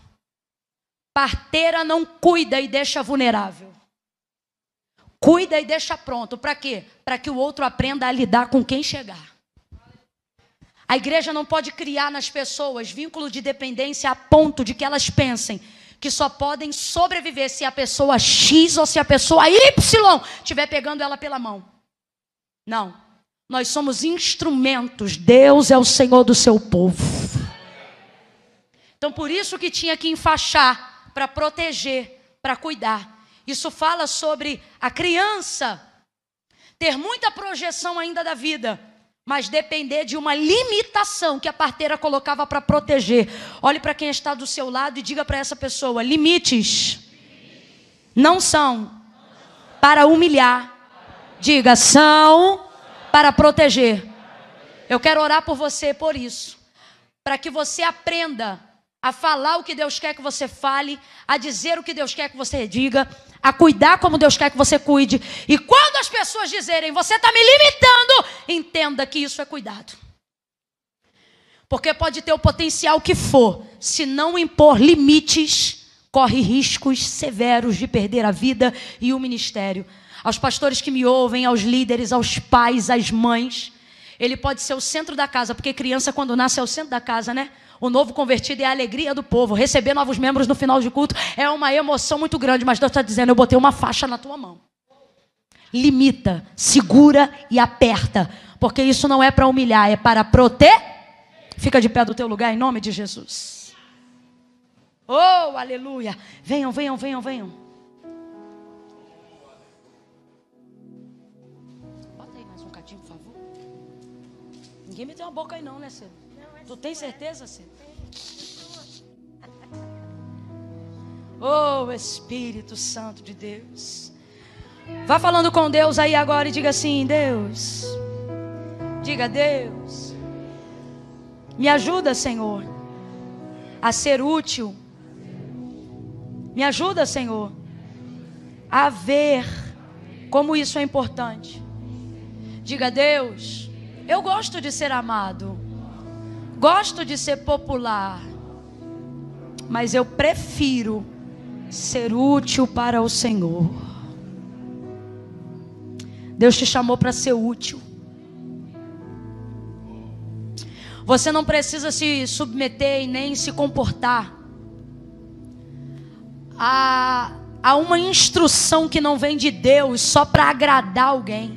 Parteira não cuida e deixa vulnerável. Cuida e deixa pronto. Para quê? Para que o outro aprenda a lidar com quem chegar. A igreja não pode criar nas pessoas vínculo de dependência a ponto de que elas pensem que só podem sobreviver se a pessoa X ou se a pessoa Y estiver pegando ela pela mão. Não. Nós somos instrumentos. Deus é o Senhor do seu povo. Então, por isso que tinha que enfaixar, para proteger, para cuidar. Isso fala sobre a criança ter muita projeção ainda da vida, mas depender de uma limitação que a parteira colocava para proteger. Olhe para quem está do seu lado e diga para essa pessoa: limites não são para humilhar. Diga, são para proteger. Eu quero orar por você por isso, para que você aprenda a falar o que Deus quer que você fale, a dizer o que Deus quer que você diga, a cuidar como Deus quer que você cuide. E quando as pessoas dizerem, você está me limitando, entenda que isso é cuidado. Porque pode ter o potencial que for, se não impor limites, corre riscos severos de perder a vida e o ministério. Aos pastores que me ouvem, aos líderes, aos pais, às mães, ele pode ser o centro da casa, porque criança, quando nasce, é o centro da casa, né? O novo convertido é a alegria do povo. Receber novos membros no final de culto é uma emoção muito grande, mas Deus está dizendo: eu botei uma faixa na tua mão. Limita, segura e aperta, porque isso não é para humilhar, é para proteger. Fica de pé do teu lugar em nome de Jesus. Oh, aleluia. Venham, venham, venham, venham. Bota aí mais um cadinho, por favor. Ninguém meteu uma boca aí não, né, Cedo? Tu tem certeza, Senhor? Oh, Espírito Santo de Deus. Vá falando com Deus aí agora e diga assim: Deus. Diga, Deus. Me ajuda, Senhor, a ser útil. Me ajuda, Senhor, a ver como isso é importante. Diga, Deus, eu gosto de ser amado. Gosto de ser popular, mas eu prefiro ser útil para o Senhor. Deus te chamou para ser útil. Você não precisa se submeter e nem se comportar a, a uma instrução que não vem de Deus só para agradar alguém.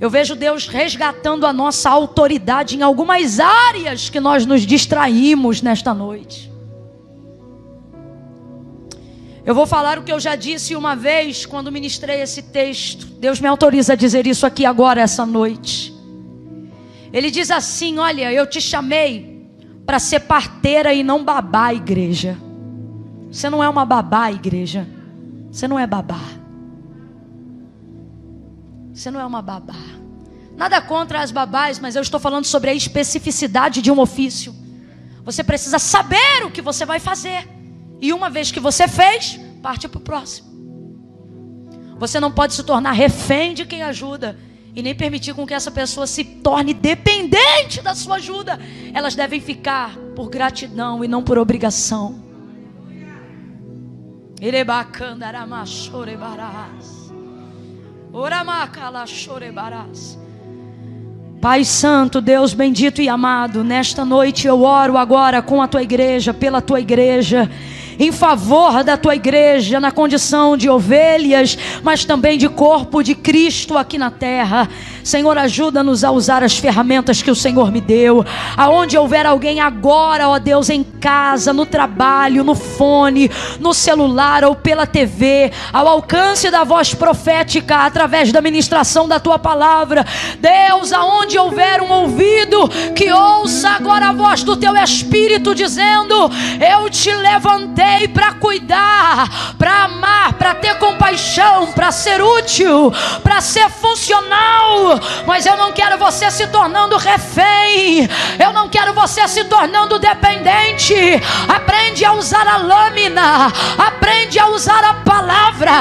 Eu vejo Deus resgatando a nossa autoridade em algumas áreas que nós nos distraímos nesta noite. Eu vou falar o que eu já disse uma vez quando ministrei esse texto. Deus me autoriza a dizer isso aqui agora, essa noite. Ele diz assim: Olha, eu te chamei para ser parteira e não babá, igreja. Você não é uma babá, igreja. Você não é babá. Você não é uma babá. Nada contra as babás, mas eu estou falando sobre a especificidade de um ofício. Você precisa saber o que você vai fazer. E uma vez que você fez, parte para o próximo. Você não pode se tornar refém de quem ajuda e nem permitir com que essa pessoa se torne dependente da sua ajuda. Elas devem ficar por gratidão e não por obrigação. Irebacandaramachore-barás. Pai Santo, Deus bendito e amado, nesta noite eu oro agora com a tua igreja, pela tua igreja em favor da tua igreja, na condição de ovelhas, mas também de corpo de Cristo aqui na terra. Senhor, ajuda-nos a usar as ferramentas que o Senhor me deu. Aonde houver alguém agora, ó Deus, em casa, no trabalho, no fone, no celular ou pela TV, ao alcance da voz profética, através da ministração da tua palavra. Deus, aonde houver um ouvido, que ouça agora a voz do teu Espírito dizendo: Eu te levantei para cuidar, para amar, para ter compaixão, para ser útil, para ser funcional. Mas eu não quero você se tornando refém. Eu não quero você se tornando dependente. Aprende a usar a lâmina. Aprende a usar a palavra.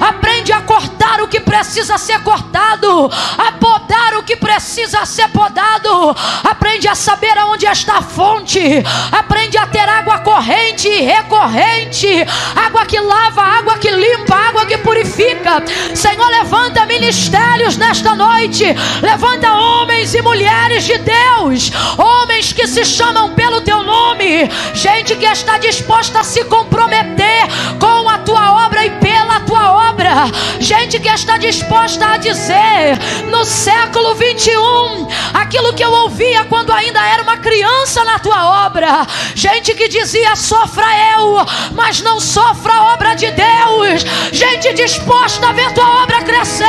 Aprende a cortar o que precisa ser cortado. A podar o que precisa ser podado. Aprende a saber aonde está a fonte. Aprende a ter água corrente e recorrente corrente, água que lava, água que limpa, água que purifica. Senhor, levanta ministérios nesta noite, levanta homens e mulheres de Deus, homens que se chamam pelo teu nome, gente que está disposta a se comprometer com a tua obra e pela tua obra, gente que está disposta a dizer no século 21 aquilo que eu ouvia quando ainda era uma criança na tua obra, gente que dizia: sofra eu, mas não sofra a obra de Deus. Gente disposta a ver tua obra crescer.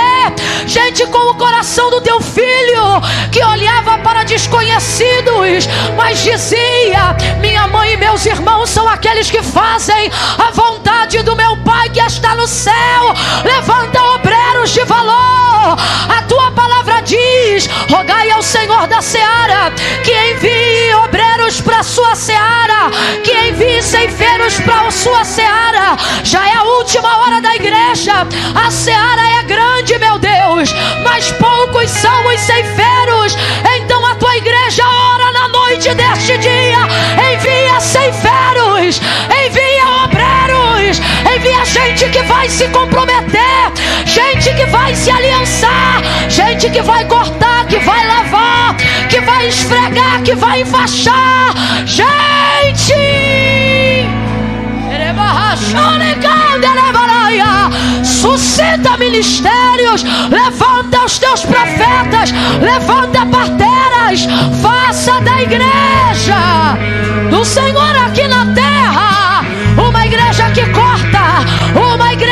Gente com o coração do teu filho que olhava para desconhecidos, mas dizia: Minha mãe e meus irmãos são aqueles que fazem a vontade do meu Pai que está no céu. Levanta obreiros de valor. A tua palavra diz: Rogai ao Senhor da seara que envie obreiros para a sua seara, que envie ceifeiros para a sua seara. Já é a última hora da igreja. A seara é grande, meu Deus, mas poucos são os ceifeiros. Então a tua igreja ora na noite deste dia. Envia ceifeiros, envia vai se comprometer, gente que vai se aliançar, gente que vai cortar, que vai lavar, que vai esfregar, que vai enfaixar. Gente! Suscita ministérios, levanta os teus profetas, levanta parteiras, faça da igreja do Senhor aqui na terra uma igreja que uma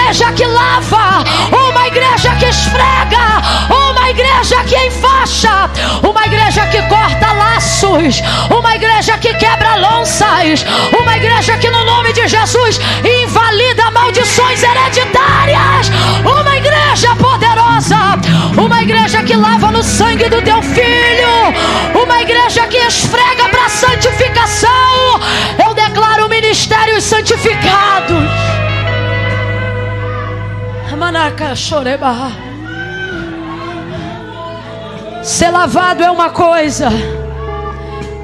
igreja que lava, uma igreja que esfrega, uma igreja que enfaixa, uma igreja que corta laços, uma igreja que quebra lanças, uma igreja que no nome de Jesus invalida maldições hereditárias, uma igreja poderosa, uma igreja que lava no sangue do teu filho, uma igreja que esfrega para santificação. Eu declaro ministérios santificados. Ser lavado é uma coisa,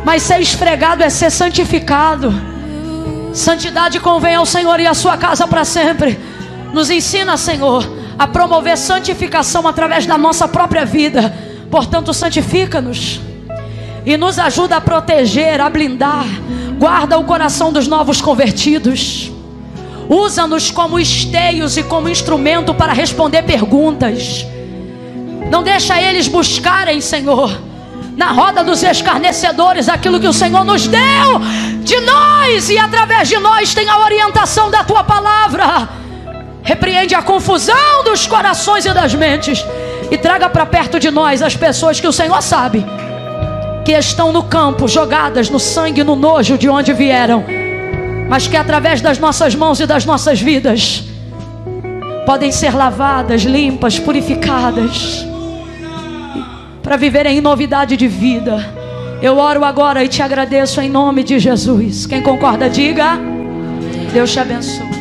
mas ser esfregado é ser santificado. Santidade convém ao Senhor e à sua casa para sempre. Nos ensina, Senhor, a promover santificação através da nossa própria vida. Portanto, santifica-nos e nos ajuda a proteger, a blindar. Guarda o coração dos novos convertidos. Usa-nos como esteios e como instrumento para responder perguntas. Não deixa eles buscarem, Senhor, na roda dos escarnecedores aquilo que o Senhor nos deu. De nós e através de nós tem a orientação da tua palavra. Repreende a confusão dos corações e das mentes e traga para perto de nós as pessoas que o Senhor sabe que estão no campo, jogadas no sangue, no nojo de onde vieram, mas que através das nossas mãos e das nossas vidas podem ser lavadas, limpas, purificadas, para viverem em novidade de vida. Eu oro agora e te agradeço em nome de Jesus. Quem concorda, diga. Deus te abençoe.